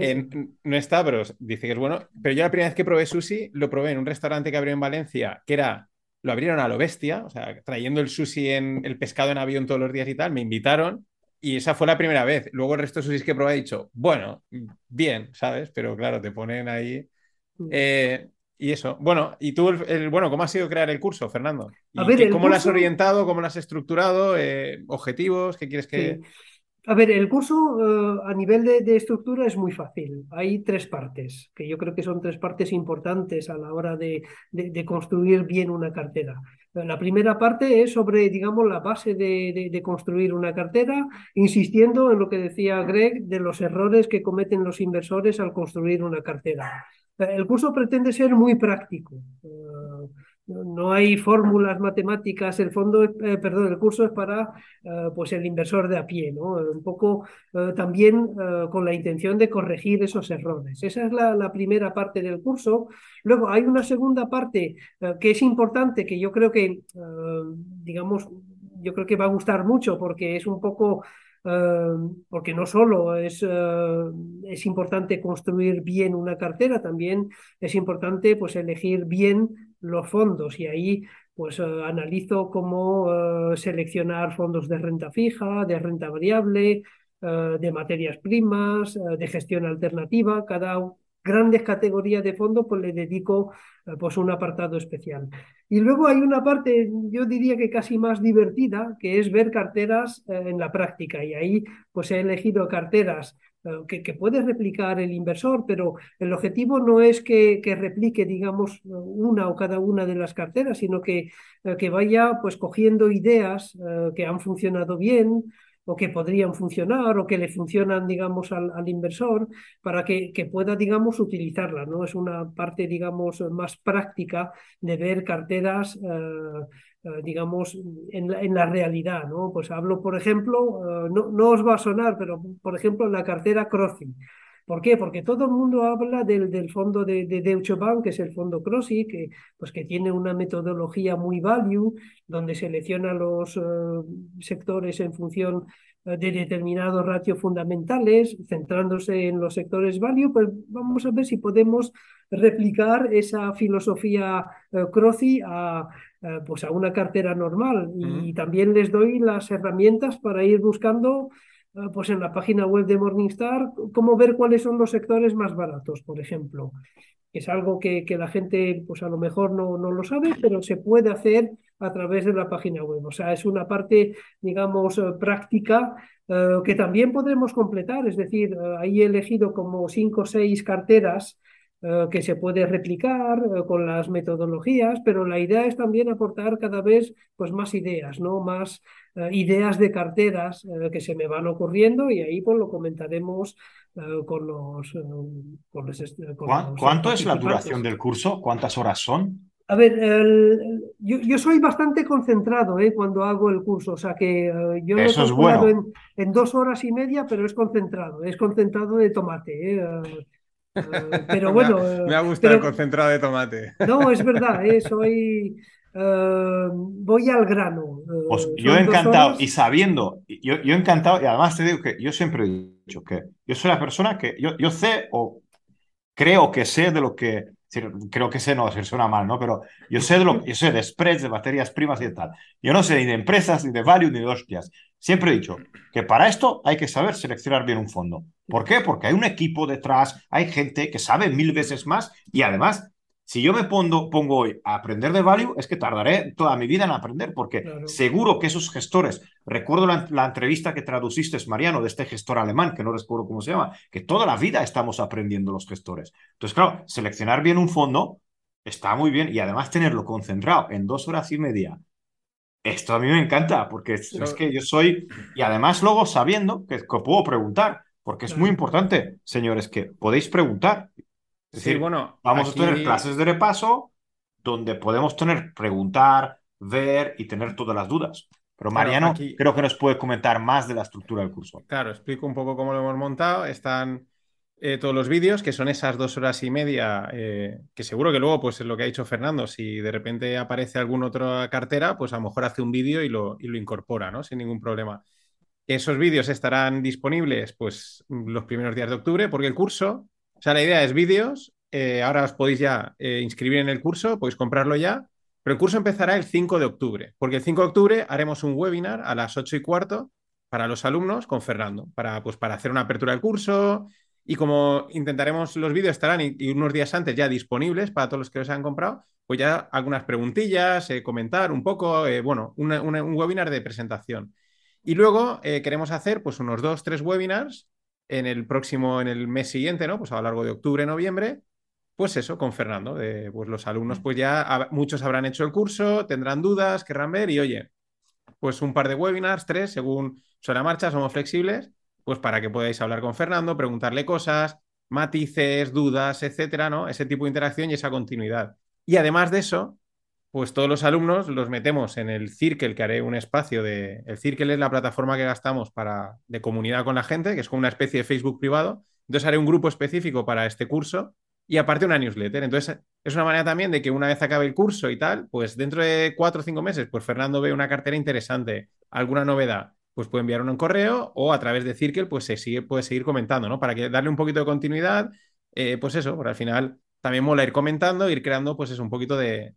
no está, pero dice que es bueno. Pero yo la primera vez que probé sushi lo probé en un restaurante que abrió en Valencia, que era lo abrieron a lo bestia, o sea, trayendo el sushi en el pescado en avión todos los días y tal, me invitaron y esa fue la primera vez. Luego el resto de sushis que probé he dicho, bueno, bien, ¿sabes? Pero claro, te ponen ahí. Mm. Eh, y eso. Bueno, y tú, el, bueno, ¿cómo ha sido crear el curso, Fernando? ¿Cómo lo has orientado? ¿Cómo lo has estructurado? Eh, ¿Objetivos? ¿Qué quieres que.? A ver, el curso eh, a nivel de, estructura es muy fácil. Hay tres partes, que yo creo que son tres partes importantes a la hora de, construir bien una cartera. La primera parte es sobre, digamos, la base de, construir una cartera, insistiendo en lo que decía Greg de los errores que cometen los inversores al construir una cartera. El curso pretende ser muy práctico. Eh, no hay fórmulas matemáticas, el fondo, eh, perdón, el curso es para eh, pues el inversor de a pie, ¿no? Un poco eh, también con la intención de corregir esos errores. Esa es la, primera parte del curso. Luego hay una segunda parte que es importante, que yo creo que, digamos, yo creo que va a gustar mucho porque es un poco porque no solo es, es importante construir bien una cartera, también es importante pues, elegir bien los fondos y ahí pues eh, analizo cómo eh, seleccionar fondos de renta fija, de renta variable, eh, de materias primas, de gestión alternativa. Cada grandes categorías de fondos pues le dedico pues un apartado especial. Y luego hay una parte, yo diría que casi más divertida, que es ver carteras en la práctica. Y ahí pues he elegido carteras que, que, puede replicar el inversor, pero el objetivo no es que, que, replique, digamos, una o cada una de las carteras, sino que, eh, que vaya pues cogiendo ideas eh, que han funcionado bien o que podrían funcionar o que le funcionan, digamos, al, inversor para que, que, pueda, digamos, utilizarla, ¿no? Es una parte, digamos, más práctica de ver carteras eh, eh, digamos, en la, en la, realidad, ¿no? Pues hablo, por ejemplo, eh, no, os va a sonar, pero por ejemplo, la cartera Crossy. ¿Por qué? Porque todo el mundo habla del, del fondo de, de, Deutsche Bank, que es el fondo Crossy, que, pues que tiene una metodología muy value, donde selecciona los uh, sectores en función de determinados ratios fundamentales, centrándose en los sectores value, pues vamos a ver si podemos replicar esa filosofía uh, Crossy a, eh, pues a una cartera normal y también les doy las herramientas para ir buscando eh, pues en la página web de Morningstar cómo ver cuáles son los sectores más baratos, por ejemplo. Es algo que, que la gente pues a lo mejor no, no lo sabe, pero se puede hacer a través de la página web. O sea, es una parte, digamos, eh, práctica eh, que también podremos completar. Es decir, ahí he elegido como cinco o seis carteras que se puede replicar con las metodologías, pero la idea es también aportar cada vez pues, más ideas, ¿no? más ideas de carteras que se me van ocurriendo y ahí pues lo comentaremos con los... ¿Cuánto es la duración del curso? ¿Cuántas horas son? A ver, yo, yo, soy bastante concentrado ¿eh? cuando hago el curso, o sea que eh, yo lo he calculado en, en, dos horas y media, pero es concentrado, es concentrado de tomate. ¿eh? pero bueno. me, ha, gustado el concentrado de tomate. No, es verdad, soy. voy al grano. Pues yo encantado, y sabiendo, yo, yo encantado, y además te digo que yo siempre he dicho que yo soy la persona que yo, yo sé o creo que sé de lo que creo que sé, no, se suena mal, ¿no? Pero yo sé de lo yo sé de spreads, de materias primas y tal. Yo no sé ni de empresas, ni de value, ni de hostias. Siempre he dicho que para esto hay que saber seleccionar bien un fondo. ¿Por qué? Porque hay un equipo detrás, hay gente que sabe mil veces más y además si yo me pongo, pongo, hoy a aprender de value, es que tardaré toda mi vida en aprender, porque seguro que esos gestores, recuerdo la, entrevista que traduciste, Mariano, de este gestor alemán, que no recuerdo cómo se llama, que toda la vida estamos aprendiendo los gestores. Entonces, claro, seleccionar bien un fondo está muy bien y además tenerlo concentrado en dos horas y media. Esto a mí me encanta, porque es, que yo soy, y además luego sabiendo que, que puedo preguntar, porque es muy importante, señores, que podéis preguntar. Es decir, bueno, vamos a tener clases de repaso donde podemos tener, preguntar, ver y tener todas las dudas. Pero Mariano creo que nos puede comentar más de la estructura del curso. Claro, explico un poco cómo lo hemos montado. Están eh, todos los vídeos, que son esas dos horas y media, eh, que seguro que luego, pues es lo que ha dicho Fernando, si de repente aparece alguna otra cartera, pues a lo mejor hace un vídeo y lo, y lo incorpora, ¿no? Sin ningún problema. Esos vídeos estarán disponibles, pues, los primeros días de octubre, porque el curso o sea, la idea es vídeos. Eh, ahora os podéis ya eh, inscribir en el curso, podéis comprarlo ya. Pero el curso empezará el 5 de octubre, porque el 5 de octubre haremos un webinar a las 8 y cuarto para los alumnos con Fernando, para, pues, para hacer una apertura del curso. Y como intentaremos, los vídeos estarán unos días antes ya disponibles para todos los que los han comprado, pues ya algunas preguntillas, eh, comentar un poco, bueno, un webinar de presentación. Y luego queremos hacer pues unos dos, tres webinars en el próximo, en el mes siguiente, ¿no? Pues a lo largo de octubre, noviembre, pues eso, con Fernando. pues los alumnos, pues ya muchos habrán hecho el curso, tendrán dudas, querrán ver y oye, pues un par de webinars, tres, según sobre la marcha, somos flexibles, pues para que podáis hablar con Fernando, preguntarle cosas, matices, dudas, etcétera, ¿no? Ese tipo de interacción y esa continuidad. Y además de eso, pues todos los alumnos los metemos en el Circle, que haré un espacio de... El Circle es la plataforma que gastamos para, de comunidad con la gente, que es como una especie de Facebook privado. Entonces haré un grupo específico para este curso y aparte una newsletter. Entonces es una manera también de que una vez acabe el curso y tal, pues dentro de cuatro o cinco meses, pues Fernando ve una cartera interesante, alguna novedad, pues puede enviar un correo o a través de Circle, pues se sigue, puede seguir comentando, ¿no? Para que darle un poquito de continuidad, eh, pues eso, por al final también mola ir comentando, ir creando, pues es un poquito de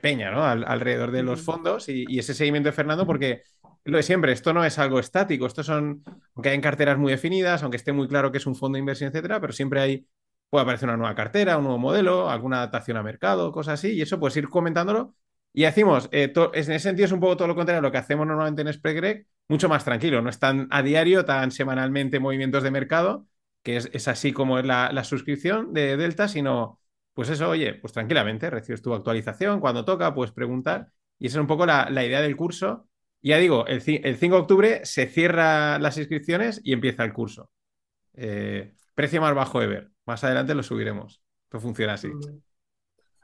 peña, ¿no? alrededor de los fondos y, ese seguimiento de Fernando, porque lo de siempre, esto no es algo estático, esto son, aunque hay carteras muy definidas, aunque esté muy claro que es un fondo de inversión, etcétera, pero siempre hay, puede aparecer una nueva cartera, un nuevo modelo, alguna adaptación a mercado, cosas así, y eso pues ir comentándolo. Y decimos, eh, en ese sentido es un poco todo lo contrario a lo que hacemos normalmente en Spregreg, mucho más tranquilo, no es tan a diario, tan semanalmente movimientos de mercado, que es, así como es la, la suscripción de Delta, sino pues eso, oye, pues tranquilamente, recibes tu actualización, cuando toca, puedes preguntar. Y esa es un poco la, idea del curso. Ya digo, el, 5 de octubre se cierra las inscripciones y empieza el curso. Eh, precio más bajo de ver. Más adelante lo subiremos. Esto funciona así.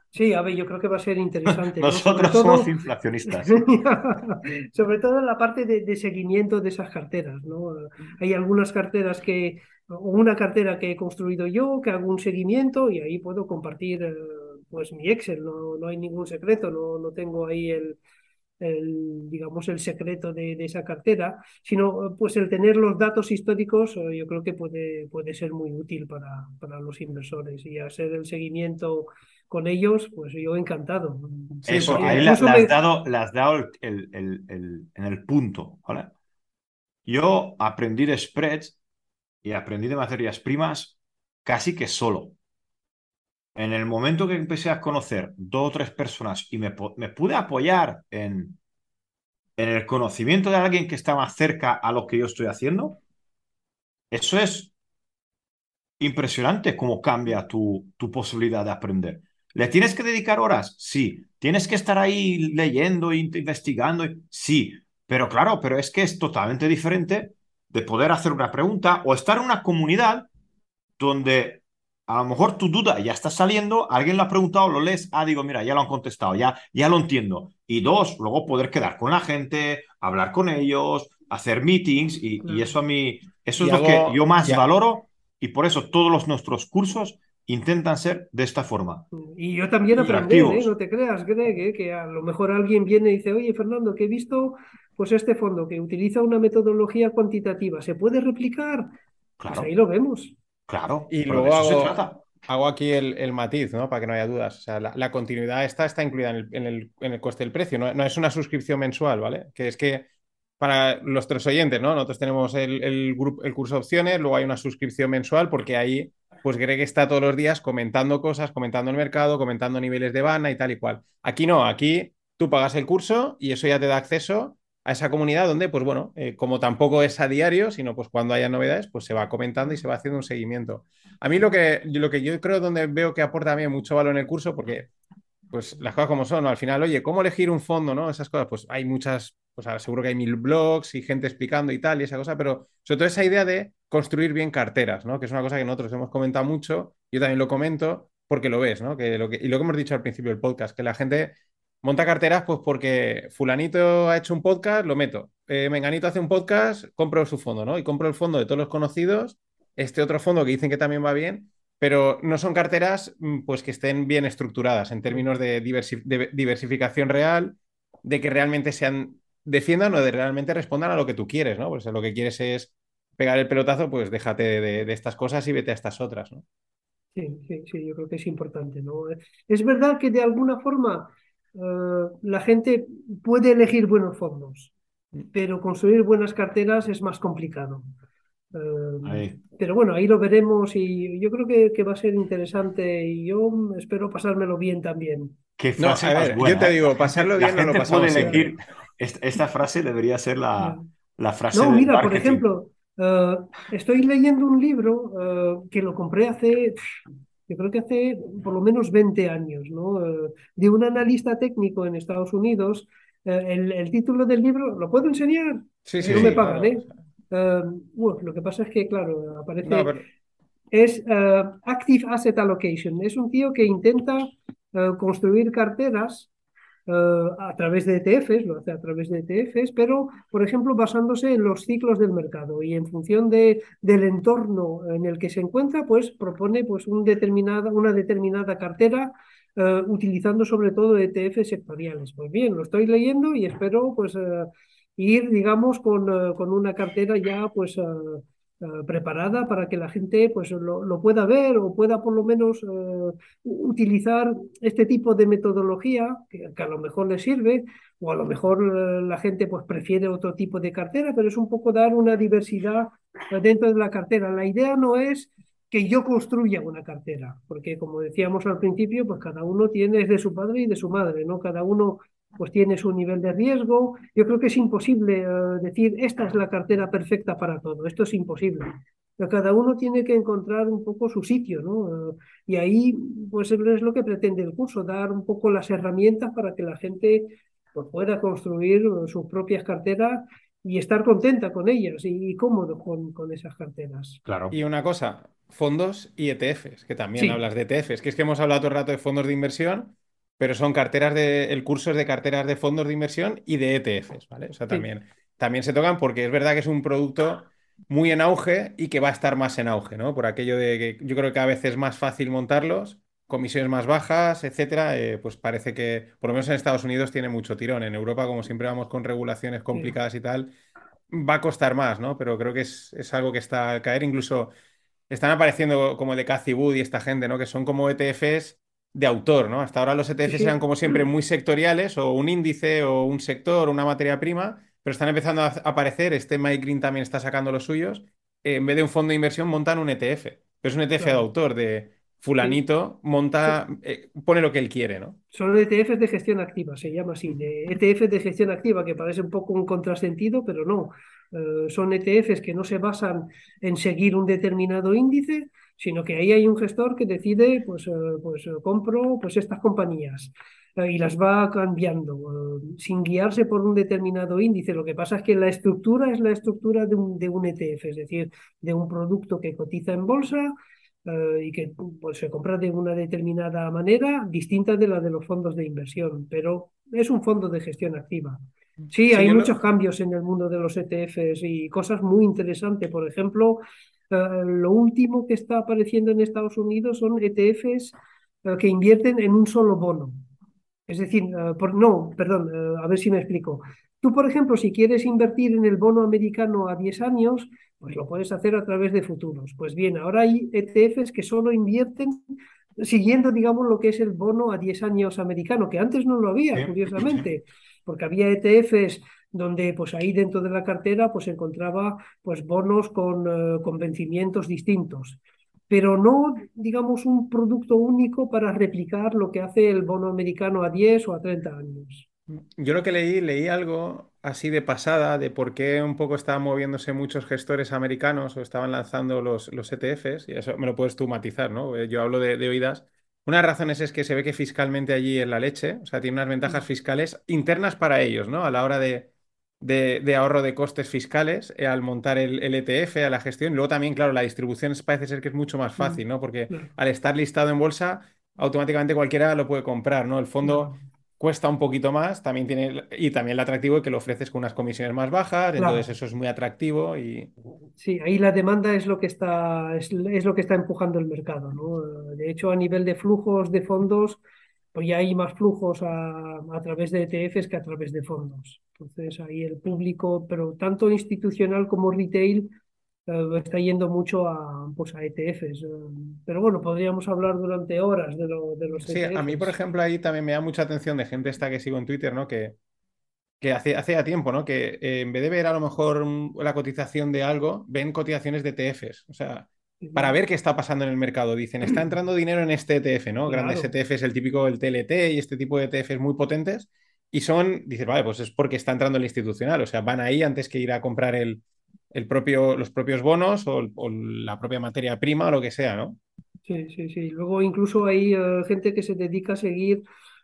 Sí, a ver, yo creo que va a ser interesante. Nosotros somos inflacionistas. sobre todo en la parte de, de, seguimiento de esas carteras, ¿no? Hay algunas carteras que una cartera que he construido yo, que hago un seguimiento y ahí puedo compartir eh, pues mi Excel, no, no hay ningún secreto, no, no tengo ahí el, el, digamos, el secreto de, de, esa cartera, sino pues el tener los datos históricos eh, yo creo que puede, puede ser muy útil para, para los inversores y hacer el seguimiento con ellos, pues yo encantado. Eso, ahí le, has dado, le has dado el, el, el, en el punto, ¿vale? Yo aprendí de spreads y aprendí de materias primas casi que solo. en el momento que empecé a conocer dos o tres personas y me, pude apoyar en, en el conocimiento de alguien que está más cerca a lo que yo estoy haciendo, eso es impresionante cómo cambia tu, tu posibilidad de aprender. ¿Le tienes que dedicar horas? Sí. ¿Tienes que estar ahí leyendo investigando? Sí. Pero claro, pero es que es totalmente diferente de poder hacer una pregunta o estar en una comunidad donde a lo mejor tu duda ya está saliendo, alguien lo ha preguntado, lo lees, ah, digo, mira, ya lo han contestado, ya, ya lo entiendo. Y dos, luego poder quedar con la gente, hablar con ellos, hacer meetings y, eso a mí, eso es lo que yo más valoro y por eso todos los, nuestros cursos intentan ser de esta forma. Y yo también aprendí, ¿eh? no te creas, Greg, ¿eh? que a lo mejor alguien viene y dice, oye, Fernando, que he visto pues este fondo que utiliza una metodología cuantitativa, ¿se puede replicar? Pues ahí lo vemos. Claro. Y luego hago, aquí el, matiz, ¿no? Para que no haya dudas. O sea, la, continuidad esta está incluida en el, en el, coste del precio, no, no, es una suscripción mensual, ¿vale? Que es que para los tres oyentes, ¿no? Nosotros tenemos el, el, el curso de opciones, luego hay una suscripción mensual porque ahí pues Greg está todos los días comentando cosas, comentando el mercado, comentando niveles de banda y tal y cual. Aquí no, aquí tú pagas el curso y eso ya te da acceso a esa comunidad donde, pues bueno, eh, como tampoco es a diario, sino pues cuando haya novedades, pues se va comentando y se va haciendo un seguimiento. A mí lo que, lo que yo creo donde veo que aporta también mucho valor en el curso, porque pues las cosas como son, Al final, oye, ¿cómo elegir un fondo, no? Esas cosas, pues hay muchas, pues seguro que hay mil blogs y gente explicando y tal y esa cosa, pero sobre todo esa idea de construir bien carteras, ¿no? Que es una cosa que nosotros hemos comentado mucho, yo también lo comento porque lo ves, ¿no? Que lo que, y lo que hemos dicho al principio del podcast, que la gente monta carteras pues porque fulanito ha hecho un podcast, lo meto. Eh, Menganito hace un podcast, compro su fondo, ¿no? Y compro el fondo de todos los conocidos, este otro fondo que dicen que también va bien, pero no son carteras mm, pues que estén bien estructuradas en términos de, diversificación real, de que realmente sean defiendan o de realmente respondan a lo que tú quieres, ¿no? Pues lo que quieres es pegar el pelotazo, pues déjate de, estas cosas y vete a estas otras, ¿no? Sí, sí, sí, yo creo que es importante, ¿no? Es verdad que de alguna forma eh, la gente puede elegir buenos fondos, mm. pero construir buenas carteras es más complicado. Eh, pero bueno, ahí lo veremos y yo creo que, va a ser interesante y yo espero pasármelo bien también. no, yo te digo, pasarlo bien no lo pasamos elegir. Esta, frase debería ser la, la frase. No, mira, por ejemplo, eh, estoy leyendo un libro que lo compré hace yo creo que hace por lo menos 20 años, ¿no? Eh, de un analista técnico en Estados Unidos. Eh, el, título del libro, ¿lo puedo enseñar? Sí, sí. No me pagan, ¿eh? eh lo que pasa es que, claro, aparece... Es Active Asset Allocation. Es un tío que intenta construir carteras eh, a través de ETFs, lo hace a través de ETFs, pero, por ejemplo, basándose en los ciclos del mercado y en función de, del entorno en el que se encuentra, pues propone pues, un una determinada cartera eh, utilizando sobre todo ETFs sectoriales. Pues bien, lo estoy leyendo y espero pues, eh, ir, digamos, con, con, una cartera ya pues eh, preparada para que la gente pues, lo, pueda ver o pueda por lo menos eh, utilizar este tipo de metodología que, a lo mejor le sirve o a lo mejor eh, la gente pues, prefiere otro tipo de cartera, pero es un poco dar una diversidad dentro de la cartera. La idea no es que yo construya una cartera, porque como decíamos al principio, pues cada uno tiene de su padre y de su madre, ¿no? Cada uno pues tiene su nivel de riesgo. Yo creo que es imposible eh, decir, esta es la cartera perfecta para todo. Esto es imposible. Pero cada uno tiene que encontrar un poco su sitio, ¿no? Eh, y ahí, pues es lo que pretende el curso, dar un poco las herramientas para que la gente pues, pueda construir eh, sus propias carteras y estar contenta con ellas y, cómodo con, con, esas carteras. Claro. Y una cosa, fondos y ETFs, que también hablas de ETFs, que es que hemos hablado todo el rato de fondos de inversión, pero son carteras de, el curso es de carteras de fondos de inversión y de ETFs, ¿vale? O sea, también, también se tocan porque es verdad que es un producto muy en auge y que va a estar más en auge, ¿no? Por aquello de que yo creo que a veces es más fácil montarlos, comisiones más bajas, etcétera, eh, pues parece que, por lo menos en Estados Unidos, tiene mucho tirón. En Europa, como siempre vamos con regulaciones complicadas y tal, va a costar más, ¿no? Pero creo que es, es algo que está al caer. Incluso están apareciendo como de Cathy Wood y esta gente, ¿no? Que son como ETFs de autor, ¿no? Hasta ahora los ETFs eran como siempre muy sectoriales, o un índice, o un sector, una materia prima, pero están empezando a aparecer, este Mike Green también está sacando los suyos, en vez de un fondo de inversión montan un ETF, pero es un ETF de autor, de fulanito monta, eh, pone lo que él quiere, ¿no? Son ETFs de gestión activa, se llama así, de ETFs de gestión activa, que parece un poco un contrasentido, pero no. Eh, son ETFs que no se basan en seguir un determinado índice, sino que ahí hay un gestor que decide, pues, eh, pues compro pues estas compañías y las va cambiando sin guiarse por un determinado índice. Lo que pasa es que la estructura es la estructura de un, de un ETF, es decir, de un producto que cotiza en bolsa eh, y que pues, se compra de una determinada manera distinta de la de los fondos de inversión, pero es un fondo de gestión activa. Sí, hay muchos cambios en el mundo de los ETFs y cosas muy interesantes. Por ejemplo, eh, lo último que está apareciendo en Estados Unidos son ETFs eh, que invierten en un solo bono. Es decir, por, no, perdón, a ver si me explico. Tú, por ejemplo, si quieres invertir en el bono americano a 10 años, pues lo puedes hacer a través de futuros. Pues bien, ahora hay ETFs que solo invierten siguiendo, digamos, lo que es el bono a 10 años americano, que antes no lo había, curiosamente, porque había ETFs donde pues ahí dentro de la cartera pues encontraba pues bonos con, eh, con vencimientos distintos pero no, digamos, un producto único para replicar lo que hace el bono americano a 10 o a 30 años. Yo lo que leí, leí algo así de pasada de por qué un poco estaban moviéndose muchos gestores americanos o estaban lanzando los, los ETFs, y eso me lo puedes tú matizar, ¿no? Eh, yo hablo de, oídas. Una de las razones es que se ve que fiscalmente allí es la leche, o sea, tiene unas ventajas fiscales internas para ellos, ¿no? A la hora de, de, ahorro de costes fiscales eh, al montar el, ETF, a la gestión. Luego también, claro, la distribución parece ser que es mucho más fácil, ¿no? Porque al estar listado en bolsa, automáticamente cualquiera lo puede comprar, ¿no? El fondo cuesta un poquito más, también tiene, y también el atractivo es que lo ofreces con unas comisiones más bajas, entonces eso es muy atractivo y... Sí, ahí la demanda es lo que está, es, lo que está empujando el mercado, ¿no? De hecho, a nivel de flujos de fondos, pues ya hay más flujos a, a través de ETFs que a través de fondos. Entonces ahí el público, pero tanto institucional como retail, eh, está yendo mucho a, pues a ETFs. Eh, pero bueno, podríamos hablar durante horas de, lo, de los sí, a mí, por ejemplo, ahí también me da mucha atención de gente esta que sigo en Twitter, ¿no? Que, que hace, hace ya tiempo, ¿no? Que eh, en vez de ver a lo mejor la cotización de algo, ven cotizaciones de ETFs. O sea, para ver qué está pasando en el mercado. Dicen, está entrando dinero en este ETF, ¿no? Grandes ETFs, el típico, el TLT y este tipo de ETFs muy potentes. Y son, dices, vale, pues es porque está entrando el institucional. O sea, van ahí antes que ir a comprar el, el propio, los propios bonos o, la propia materia prima o lo que sea, ¿no? Sí, sí, sí. Luego incluso hay eh, gente que se dedica a seguir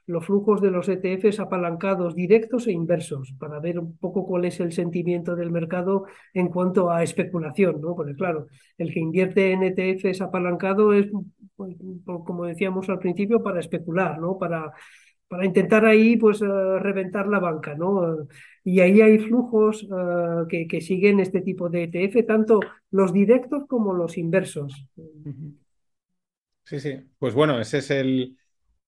los flujos de los ETFs apalancados directos e inversos para ver un poco cuál es el sentimiento del mercado en cuanto a especulación, ¿no? Porque claro, el que invierte en ETFs apalancado es, pues, como decíamos al principio, para especular, ¿no? Para para intentar ahí pues eh, reventar la banca, ¿no? Y ahí hay flujos eh, que, siguen este tipo de ETF, tanto los directos como los inversos. Sí, sí. Pues bueno, ese es el...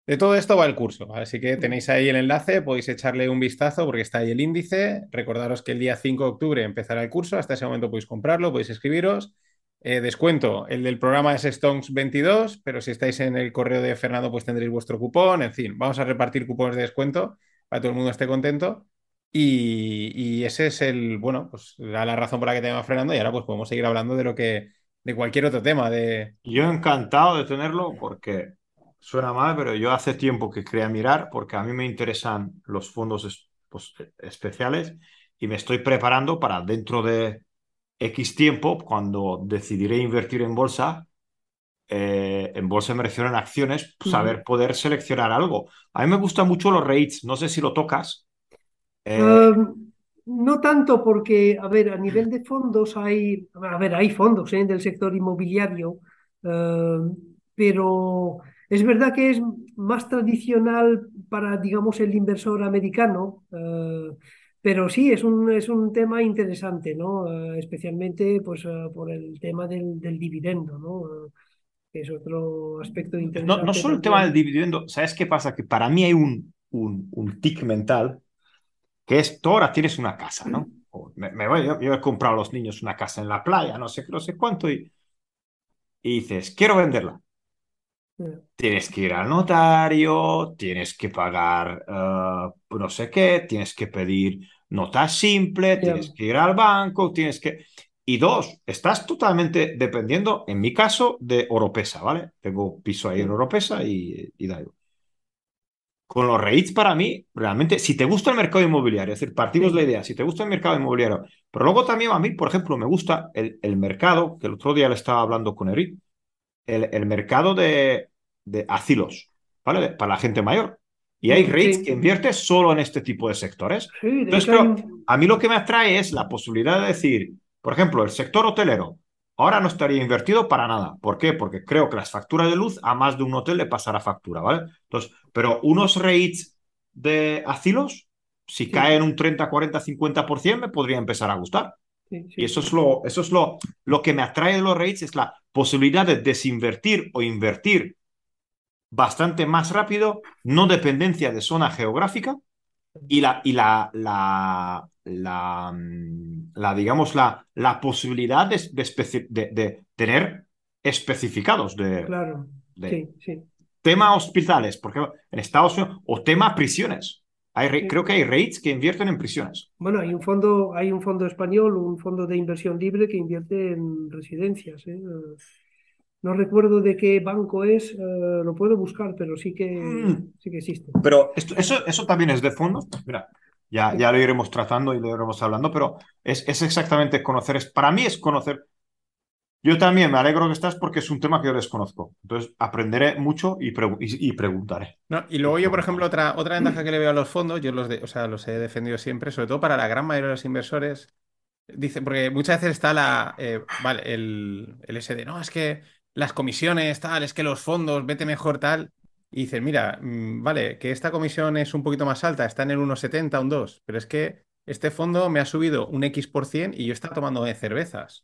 De todo esto va el curso, así que tenéis ahí el enlace, podéis echarle un vistazo porque está ahí el índice. Recordaros que el día 5 de octubre empezará el curso, hasta ese momento podéis comprarlo, podéis escribiros. Eh, descuento, el del programa es Stones 22, pero si estáis en el correo de Fernando, pues tendréis vuestro cupón. En fin, vamos a repartir cupones de descuento para que todo el mundo esté contento. Y, ese es el, bueno, pues la, razón por la que tenemos Fernando. Y ahora pues podemos seguir hablando de lo que, de cualquier otro tema. De... Yo encantado de tenerlo porque suena mal, pero yo hace tiempo que quería mirar porque a mí me interesan los fondos pues, especiales y me estoy preparando para dentro de X tiempo, cuando decidiré invertir en bolsa, eh, en bolsa me refiero en acciones, saber poder seleccionar algo. A mí me gustan mucho los REITs, no sé si lo tocas. Eh, em, no tanto porque, a ver, a nivel de fondos hay, a ver, hay fondos ¿eh? del sector inmobiliario, em, pero es verdad que es más tradicional para, digamos, el inversor americano. Pero sí, es un, es un tema interesante, ¿no? Eh, especialmente pues, eh, por el tema del, del dividendo, ¿no? que es otro aspecto interesante. No, no solo el tema del dividendo, ¿sabes qué pasa? Que para mí hay un, un, un tic mental que es, tú ahora tienes una casa, ¿no? Me, voy, yo, he comprado a los niños una casa en la playa, no sé, no sé cuánto, y, y dices, quiero venderla. Tienes que ir al notario, tienes que pagar eh, no sé qué, tienes que pedir nota simple, tienes que ir al banco, tienes que... Y dos, estás totalmente dependiendo, en mi caso, de Oropesa, ¿vale? Tengo piso ahí en Oropesa y, y da Con los REITs, para mí, realmente, si te gusta el mercado inmobiliario, es decir, partimos de la idea, si te gusta el mercado inmobiliario, pero luego también a mí, por ejemplo, me gusta el, el mercado, que el otro día le estaba hablando con Eric, el, el mercado de, de asilos, ¿vale? Para la gente mayor. Y hay REITs que invierten solo en este tipo de sectores. Entonces, pero a mí lo que me atrae es la posibilidad de decir, por ejemplo, el sector hotelero ahora no estaría invertido para nada. ¿Por qué? Porque creo que las facturas de luz a más de un hotel le pasará factura, ¿vale? Entonces, pero unos REITs de asilos, si caen un 30, 40, 50%, me podría empezar a gustar. y eso es, lo, eso es lo, lo que me atrae de los REITs, es la posibilidad de desinvertir o invertir bastante más rápido, no dependencia de zona geográfica y la, y la, la, la, mm, la digamos, la, la posibilidad de, de, tener especificados de, claro. sí, sí. tema hospitales, porque en Estados Unidos, o tema prisiones. Hay, Creo que hay rates que invierten en prisiones. Bueno, hay un fondo, hay un fondo español, un fondo de inversión libre que invierte en residencias. ¿eh? No recuerdo de qué banco es, eh, lo puedo buscar, pero sí que, mm. sí que existe. Pero esto, eso, eso también es de fondos. Mira, ya, ya lo iremos tratando y lo iremos hablando, pero es, es exactamente conocer. Es, para mí es conocer. Yo también me alegro que estás porque es un tema que yo desconozco. Entonces aprenderé mucho y, y, preguntaré. No, y luego yo, por ejemplo, otra, otra ventaja que le veo a los fondos, yo los, de, o sea, los he defendido siempre, sobre todo para la gran mayoría de los inversores. Dice, porque muchas veces está la, eh, vale, el, el SD, no, es que las comisiones, tal, es que los fondos, vete mejor, tal. Y dices, mira, mm, vale, que esta comisión es un poquito más alta, está en el 1,70, un 2, pero es que este fondo me ha subido un X por cien y yo estaba tomando de cervezas.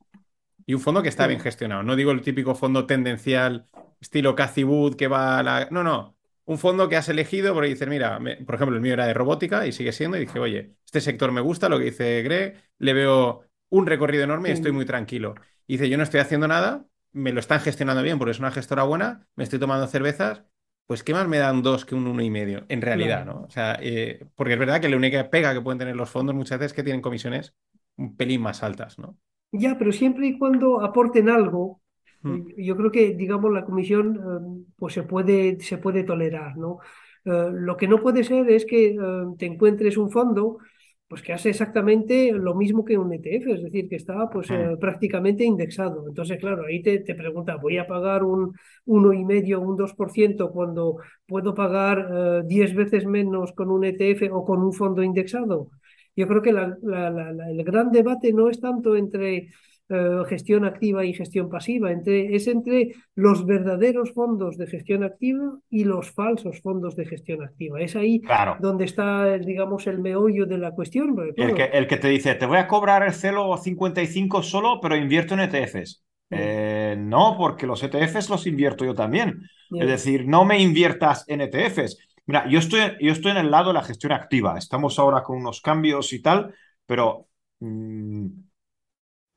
Y un fondo que está bien gestionado. No digo el típico fondo tendencial, estilo Cathy Wood, que va a la. No, no. Un fondo que has elegido porque dices, mira, por ejemplo, el mío era de robótica y sigue siendo. Y dije, oye, este sector me gusta, lo que dice Greg, le veo un recorrido enorme y estoy muy tranquilo. Y dice, yo no estoy haciendo nada, me lo están gestionando bien porque es una gestora buena, me estoy tomando cervezas, pues ¿qué más me dan dos que un uno y medio? En realidad, ¿no? O sea, eh, porque es verdad que la única pega que pueden tener los fondos muchas veces es que tienen comisiones un pelín más altas, ¿no? Ya, pero siempre y cuando aporten algo, hmm. yo creo que, digamos, la comisión eh, pues se puede, se puede tolerar, ¿no? Eh, lo que no puede ser es que te encuentres un fondo pues que hace exactamente lo mismo que un ETF, es decir, que está pues eh, prácticamente indexado. Entonces, claro, ahí te, te pregunta, ¿voy a pagar un 1,5, un 2% cuando puedo pagar 10 eh, veces menos con un ETF o con un fondo indexado? Yo creo que el gran debate no es tanto entre eh, gestión activa y gestión pasiva. Entre, es entre los verdaderos fondos de gestión activa y los falsos fondos de gestión activa. Es ahí donde está, digamos, el meollo de la cuestión. el, que, el, que, te dice, te voy a cobrar el celo 55 solo, pero invierto en ETFs. Mm. Eh, no, porque los ETFs los invierto yo también. Es decir, no me inviertas en ETFs. Mira, yo estoy, yo estoy en el lado de la gestión activa. Estamos ahora con unos cambios y tal, pero mm,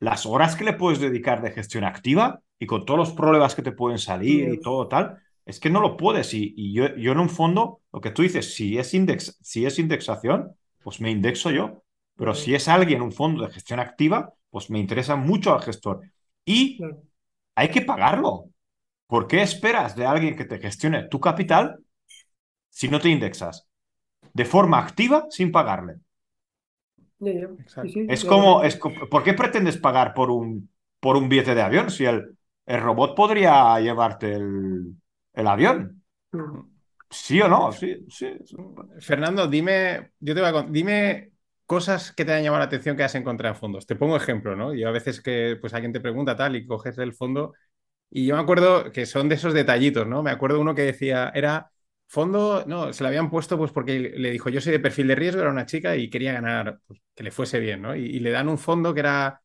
las horas que le puedes dedicar de gestión activa y con todos los problemas que te pueden salir y todo tal, es que no lo puedes. Y, yo, yo, en un fondo, lo que tú dices, si es, index, si es indexación, pues me indexo yo. Pero si es alguien, un fondo de gestión activa, pues me interesa mucho al gestor. Y hay que pagarlo. ¿Por qué esperas de alguien que te gestione tu capital si no te indexas? De forma activa sin pagarle. Es como, es, ¿por qué pretendes pagar por un, por un billete de avión si el, el robot podría llevarte el, el avión? ¿Sí o no? Sí, sí. Fernando, dime, yo te voy a, dime cosas que te han llamado la atención que has encontrado en fondos. Te pongo ejemplo, ¿no? Yo a veces que pues alguien te pregunta tal y coges el fondo y yo me acuerdo que son de esos detallitos, ¿no? Me acuerdo uno que decía, era Fondo, no, se le habían puesto pues porque le dijo, yo soy de perfil de riesgo, era una chica y quería ganar, pues, que le fuese bien, ¿no? Y, le dan un fondo que era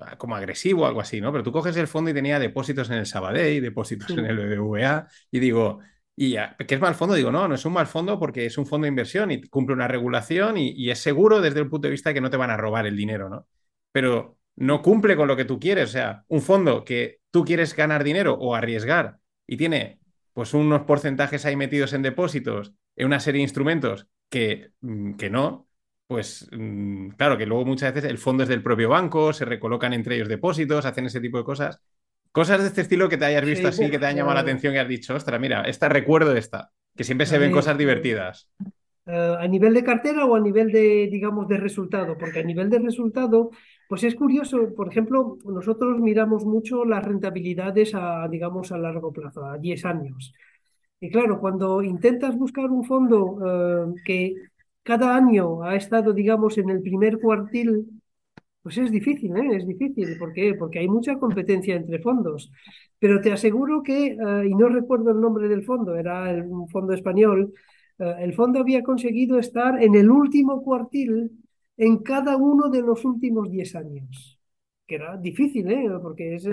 ah, como agresivo o algo así, ¿no? Pero tú coges el fondo y tenía depósitos en el Sabadell, depósitos en el BBVA, y digo, y ya, ¿qué es mal fondo? Digo, no, no es un mal fondo porque es un fondo de inversión y cumple una regulación y, y es seguro desde el punto de vista que no te van a robar el dinero, ¿no? Pero no cumple con lo que tú quieres, o sea, un fondo que tú quieres ganar dinero o arriesgar y tiene pues unos porcentajes ahí metidos en depósitos, en una serie de instrumentos que, mm, que no, pues mm, claro que luego muchas veces el fondo es del propio banco, se recolocan entre ellos depósitos, hacen ese tipo de cosas. Cosas de este estilo que te hayas visto así, que te han llamado la atención y has dicho, ostras, mira, esta recuerdo esta, que siempre se ven cosas divertidas. Eh, ¿A nivel de cartera o a nivel de, digamos, de resultado? Porque a nivel de resultado, pues es curioso, por ejemplo, nosotros miramos mucho las rentabilidades a, digamos, a largo plazo, a 10 años. Y claro, cuando intentas buscar un fondo eh, que cada año ha estado, digamos, en el primer cuartil, pues es difícil, ¿eh? Es difícil. ¿Por qué? Porque hay mucha competencia entre fondos. Pero te aseguro que, eh, y no recuerdo el nombre del fondo, era un fondo español, eh, el fondo había conseguido estar en el último cuartil en cada uno de los últimos 10 años. Que era difícil, ¿eh? porque es,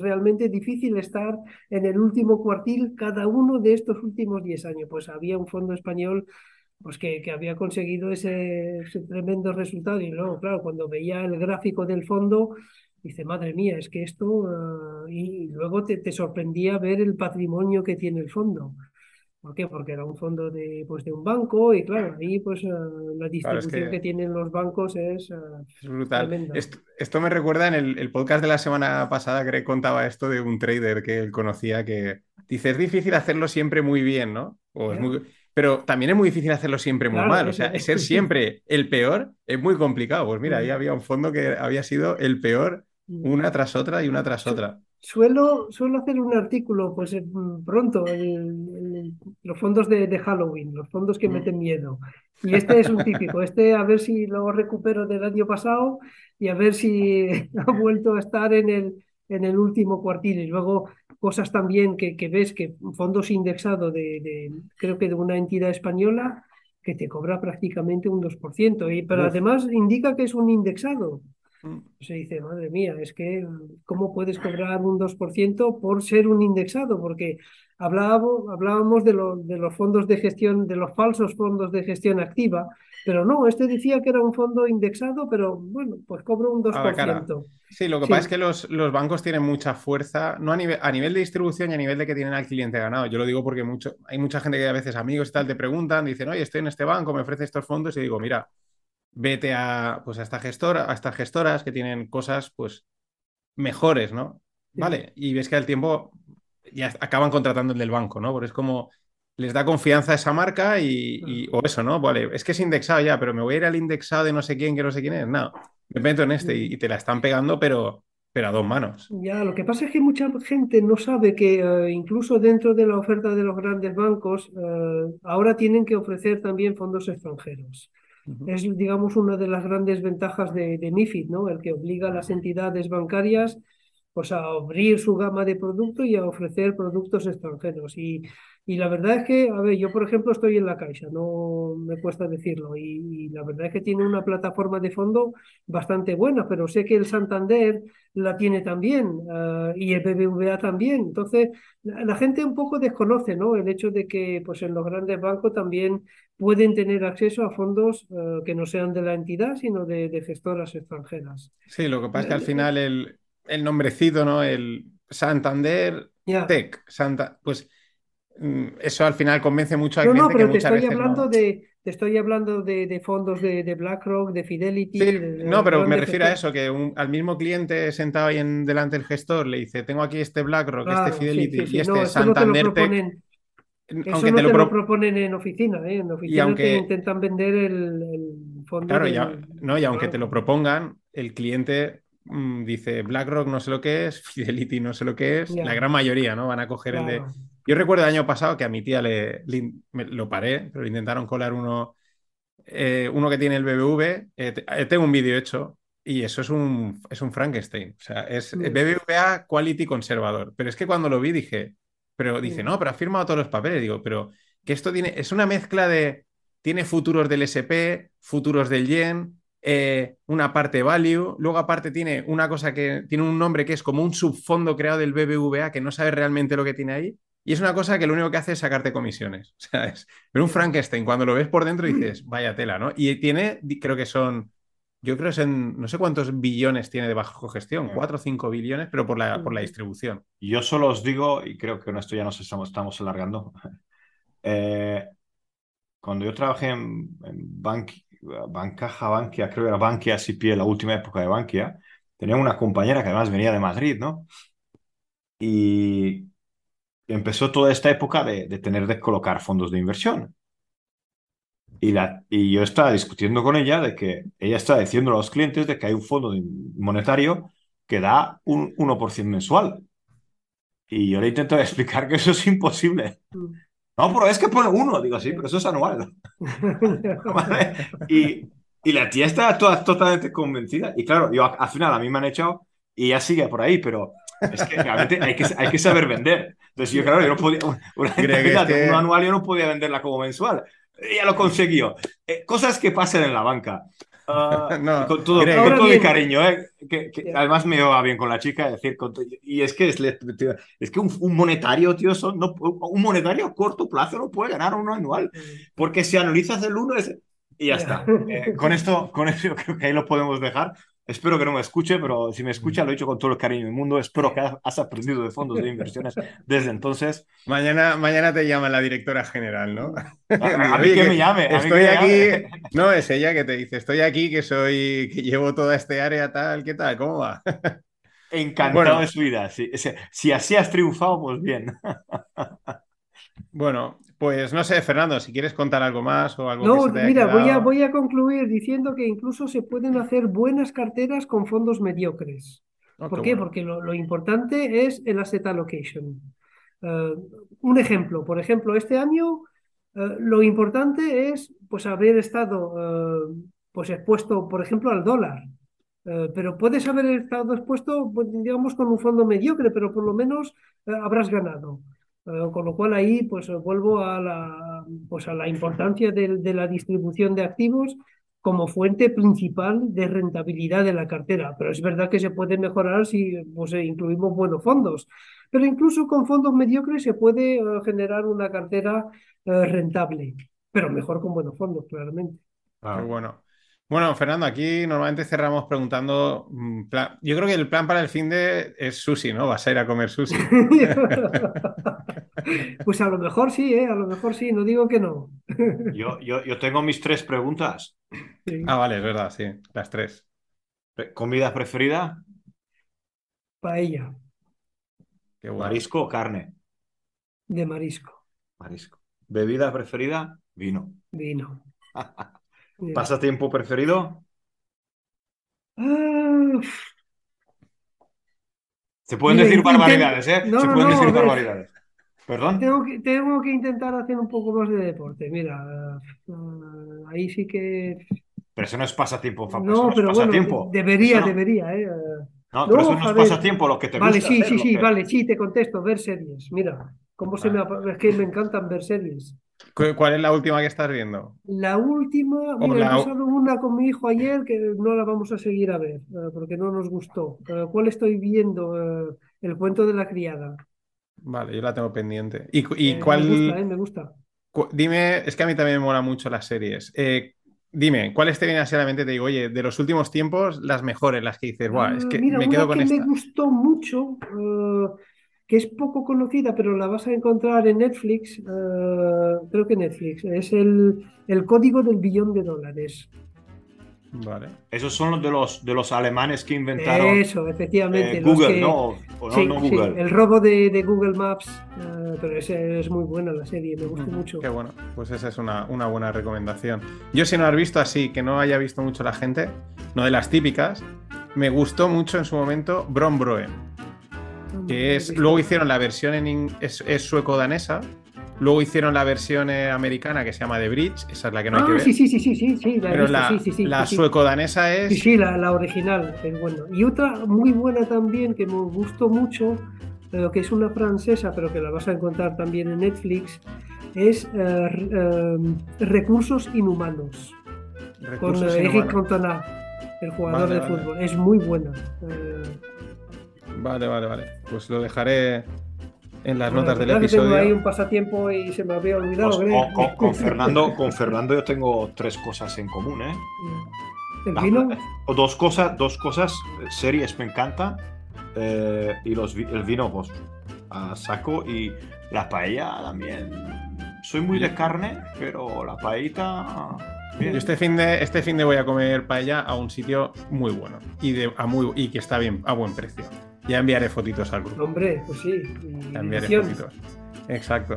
realmente difícil estar en el último cuartil cada uno de estos últimos 10 años. Pues había un fondo español pues que, que había conseguido ese, tremendo resultado y luego, claro, cuando veía el gráfico del fondo, dice, madre mía, es que esto, eh, y luego te, te, sorprendía ver el patrimonio que tiene el fondo. ¿Por qué? Porque era un fondo de, pues, de un banco y claro, ahí pues eh, la distribución que... tienen los bancos es, eh, es brutal. Esto, me recuerda en el, podcast de la semana pasada que contaba esto de un trader que él conocía que dice, es difícil hacerlo siempre muy bien, ¿no? O es muy... Pero también es muy difícil hacerlo siempre muy mal. O sea, ser siempre el peor es muy complicado. Pues mira, ahí había un fondo que había sido el peor una tras otra y una tras otra. Suelo, suelo hacer un artículo, pues pronto, los fondos de, Halloween, los fondos que mm. meten miedo. Y este es un típico. Este, a ver si lo recupero del año pasado y a ver si ha vuelto a estar en el, en el último cuartil. Y luego cosas también que, que ves que fondos indexados de, de, creo que de una entidad española que te cobra prácticamente un 2%. Y, pero además indica que es un indexado. Se dice, madre mía, es que ¿cómo puedes cobrar un 2% por ser un indexado? Porque hablábamos, hablábamos de, de los fondos de gestión, de los falsos fondos de gestión activa, pero no, este decía que era un fondo indexado, pero bueno, pues cobro un 2%. Sí, lo que pasa es que los, los, bancos tienen mucha fuerza, no a nivel, a nivel de distribución y a nivel de que tienen al cliente ganado. Yo lo digo porque mucho, hay mucha gente que a veces amigos y tal te preguntan, dicen, oye, estoy en este banco, me ofrece estos fondos, y digo, mira, vete a, pues a esta gestora, a estas gestoras que tienen cosas pues mejores, ¿no? Vale, y ves que al tiempo ya acaban contratando el del banco, ¿no? Porque es como les da confianza a esa marca y, o eso, ¿no? Vale, es que es indexado ya, pero me voy a ir al indexado de no sé quién, que no sé quién es. No, me meto en este y, te la están pegando, pero, pero a dos manos. Ya, lo que pasa es que mucha gente no sabe que eh, incluso dentro de la oferta de los grandes bancos, eh, ahora tienen que ofrecer también fondos extranjeros. Es, digamos, una de las grandes ventajas de, de MIFID, ¿no? El que obliga a las entidades bancarias pues a abrir su gama de productos y a ofrecer productos extranjeros. Y, y, la verdad es que, a ver, yo por ejemplo estoy en la Caixa, no me cuesta decirlo, y, la verdad es que tiene una plataforma de fondo bastante buena, pero sé que el Santander la tiene también eh, y el BBVA también. Entonces, la, gente un poco desconoce ¿no? el hecho de que pues, en los grandes bancos también pueden tener acceso a fondos eh, que no sean de la entidad, sino de, de gestoras extranjeras. Sí, lo que pasa es que al final el el nombrecito, ¿no? El Santander Tech. Santa, pues eso al final convence mucho a no, no, pero te estoy hablando de te estoy hablando de, fondos de, BlackRock, de Fidelity. no, pero me refiero a eso, que al mismo cliente sentado ahí en, delante del gestor le dice, tengo aquí este BlackRock, este Fidelity y este Santander Tech. Eso no te, lo, proponen en oficina, ¿eh? en oficina te intentan vender el, fondo. Claro, ya, no, y aunque te lo propongan, el cliente Mm, dice BlackRock no sé lo que es, Fidelity no sé lo que es, la gran mayoría, ¿no? Van a coger el de... Yo recuerdo el año pasado que a mi tía le, lo paré, pero intentaron colar uno, eh, uno que tiene el BBV. Eh, eh, tengo un vídeo hecho y eso es un, es un Frankenstein. O sea, es BBVA Quality Conservador. Pero es que cuando lo vi dije, pero dice, no, pero ha firmado todos los papeles. Digo, pero que esto tiene, es una mezcla de, tiene futuros del SP, futuros del yen, eh, una parte value, luego aparte tiene una cosa que tiene un nombre que es como un subfondo creado del BBVA que no sabe realmente lo que tiene ahí. Y es una cosa que lo único que hace es sacarte comisiones. O sea, es pero un Frankenstein, cuando lo ves por dentro dices, vaya tela, ¿no? Y tiene, creo que son, yo creo que son, no sé cuántos billones tiene de bajo gestión, cuatro o cinco billones, pero por la, por la distribución. Yo solo os digo, y creo que con esto ya nos estamos, estamos alargando, eh, cuando yo trabajé en, en Bancaja, Bankia, creo que era Bankia pie la última época de Bankia, tenía una compañera que además venía de Madrid, ¿no? Y empezó toda esta época de, tener que colocar fondos de inversión. Y, la, y yo estaba discutiendo con ella de que ella está diciendo a los clientes de que hay un fondo monetario que da un 1% mensual. Y yo le intento explicar que eso es imposible. Mm. No, pero es que pone uno. Digo, sí, pero eso es anual. y, y, la tía está toda, totalmente convencida. Y claro, yo al final a mí me han echado y ya sigue por ahí, pero es que realmente hay que, hay que saber vender. Entonces yo, claro, yo no podía, una, una anual yo no podía venderla como mensual. Ya lo consiguió. Eh, cosas que pasan en la banca. Ah, no, con todo, con todo mi cariño, ¿eh? que, además me va bien con la chica, decir, y es que es, es que un, monetario, tío, son, no, un monetario a corto plazo no puede ganar uno anual, porque si analizas el uno es, y ya está. Eh, con esto, con eso creo que ahí lo podemos dejar. Espero que no me escuche, pero si me escucha, lo he dicho con todo el cariño del mundo. Espero que has aprendido de fondos de inversiones desde entonces. Mañana, mañana te llama la directora general, ¿no? A, mí que, me llame. estoy aquí. No, es ella que te dice: Estoy aquí, que soy, que llevo toda este área tal, ¿qué tal? ¿Cómo va? Encantado de su vida. Si, si así has triunfado, pues bien. Bueno, pues no sé, Fernando, si quieres contar algo más o algo No, mira, voy a, voy a concluir diciendo que incluso se pueden hacer buenas carteras con fondos mediocres. Ah, ¿Por qué? Porque lo, importante es el asset allocation. Eh, un ejemplo, por ejemplo, este año eh, lo importante es pues haber estado eh, pues expuesto, por ejemplo, al dólar. pero puedes haber estado expuesto, pues, digamos, con un fondo mediocre, pero por lo menos habrás ganado. Eh, con lo cual ahí pues vuelvo a la, pues, a la importancia de, la distribución de activos como fuente principal de rentabilidad de la cartera. Pero es verdad que se puede mejorar si pues, incluimos buenos fondos. Pero incluso con fondos mediocres se puede eh, generar una cartera eh, rentable, pero mejor con buenos fondos, claramente. Ah, bueno. Bueno, Fernando, aquí normalmente cerramos preguntando. Mm, yo creo que el plan para el fin de es sushi, ¿no? Vas a ir a comer sushi. pues a lo mejor sí, ¿eh? A lo mejor sí, no digo que no. yo, yo, tengo mis tres preguntas. Ah, vale, es verdad, sí, las tres. ¿Comida preferida? Paella. ¿Marisco o carne? De marisco. Marisco. ¿Bebida preferida? Vino. Vino. ¿Pasatiempo preferido? Ah, Se pueden decir barbaridades, ¿eh? Se pueden decir barbaridades. ¿Perdón? Tengo que, tengo que intentar hacer un poco más de deporte. Mira, ah, ahí sí que. Pero eso no es pasatiempo, No, pero bueno, debería, debería, ¿eh? No, pero eso no es pasatiempo lo que te vale, gusta. Vale, sí, sí, sí, vale, sí, te contesto, ver series. Mira, cómo se me. Es que me encantan ver series. ¿Cuál es la última que estás viendo? La última, mira, he pasado una con mi hijo ayer que no la vamos a seguir a ver, eh, porque no nos gustó. Eh, ¿Cuál estoy viendo? Eh, el cuento de la criada. Vale, yo la tengo pendiente. ¿Y, cuál? Me gusta, me gusta. Dime, es que a mí también me mola mucho las series. dime, ¿cuáles te vienen a la mente? Te digo, oye, de los últimos tiempos, las mejores, las que dices, Buah, es ah, que me quedo con que esta. me gustó mucho que es poco conocida, pero la vas a encontrar en Netflix, eh, creo que Netflix, es el, el, código del billón de dólares. Vale. Esos son los de los, de los alemanes que inventaron. Eso, efectivamente. Eh, Google, no, no, Google. el robo de, de Google Maps, eh, pero ese es muy buena la serie, me gusta mucho. Qué bueno, pues esa es una, una, buena recomendación. Yo si no has visto así, que no haya visto mucho la gente, no de las típicas, me gustó mucho en su momento Bron Broen que es, luego hicieron la versión en es, sueco-danesa, luego hicieron la versión eh, americana que se llama The Bridge, esa es la que no hay que ah, ver. Sí, sí, sí, sí, sí, sí, la Pero la, sueco-danesa es... Sí, sí, la, original es bueno. Y otra muy buena también que me gustó mucho, que es una francesa, pero que la vas a encontrar también en Netflix, es eh, eh, Recursos Inhumanos. con Eric Cantona, el jugador de fútbol. Es muy buena. Vale, vale, vale. Pues lo dejaré en las notas del episodio. Tengo ahí un pasatiempo y se me había olvidado. Pues, con, Fernando, con Fernando yo tengo tres cosas en común, ¿eh? ¿El vino? O dos cosas, dos cosas, series me encanta eh, y los, el vino pues a saco y la paella también. Soy muy de carne, pero la paellita Yo este fin, de, este fin de voy a comer paella a un sitio muy bueno y, de, a muy, y que está bien, a buen precio. Ya enviaré fotitos al grupo. Hombre, pues sí. Ya enviaré fotitos. Exacto.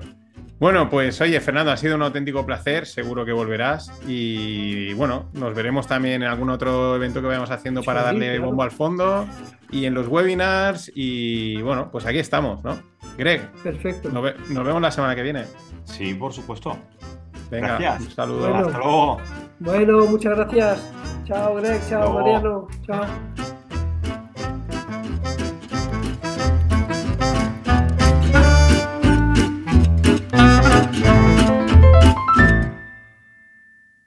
Bueno, pues oye, Fernando, ha sido un auténtico placer, seguro que volverás y bueno, nos veremos también en algún otro evento que vayamos haciendo para darle bombo al fondo y en los webinars y bueno, pues aquí estamos, ¿no? Greg, perfecto. Nos, vemos la semana que viene. Sí, por supuesto. Venga, gracias. un saludo. Hasta luego. Bueno, muchas gracias. Chao, Greg. Chao, Mariano. Chao.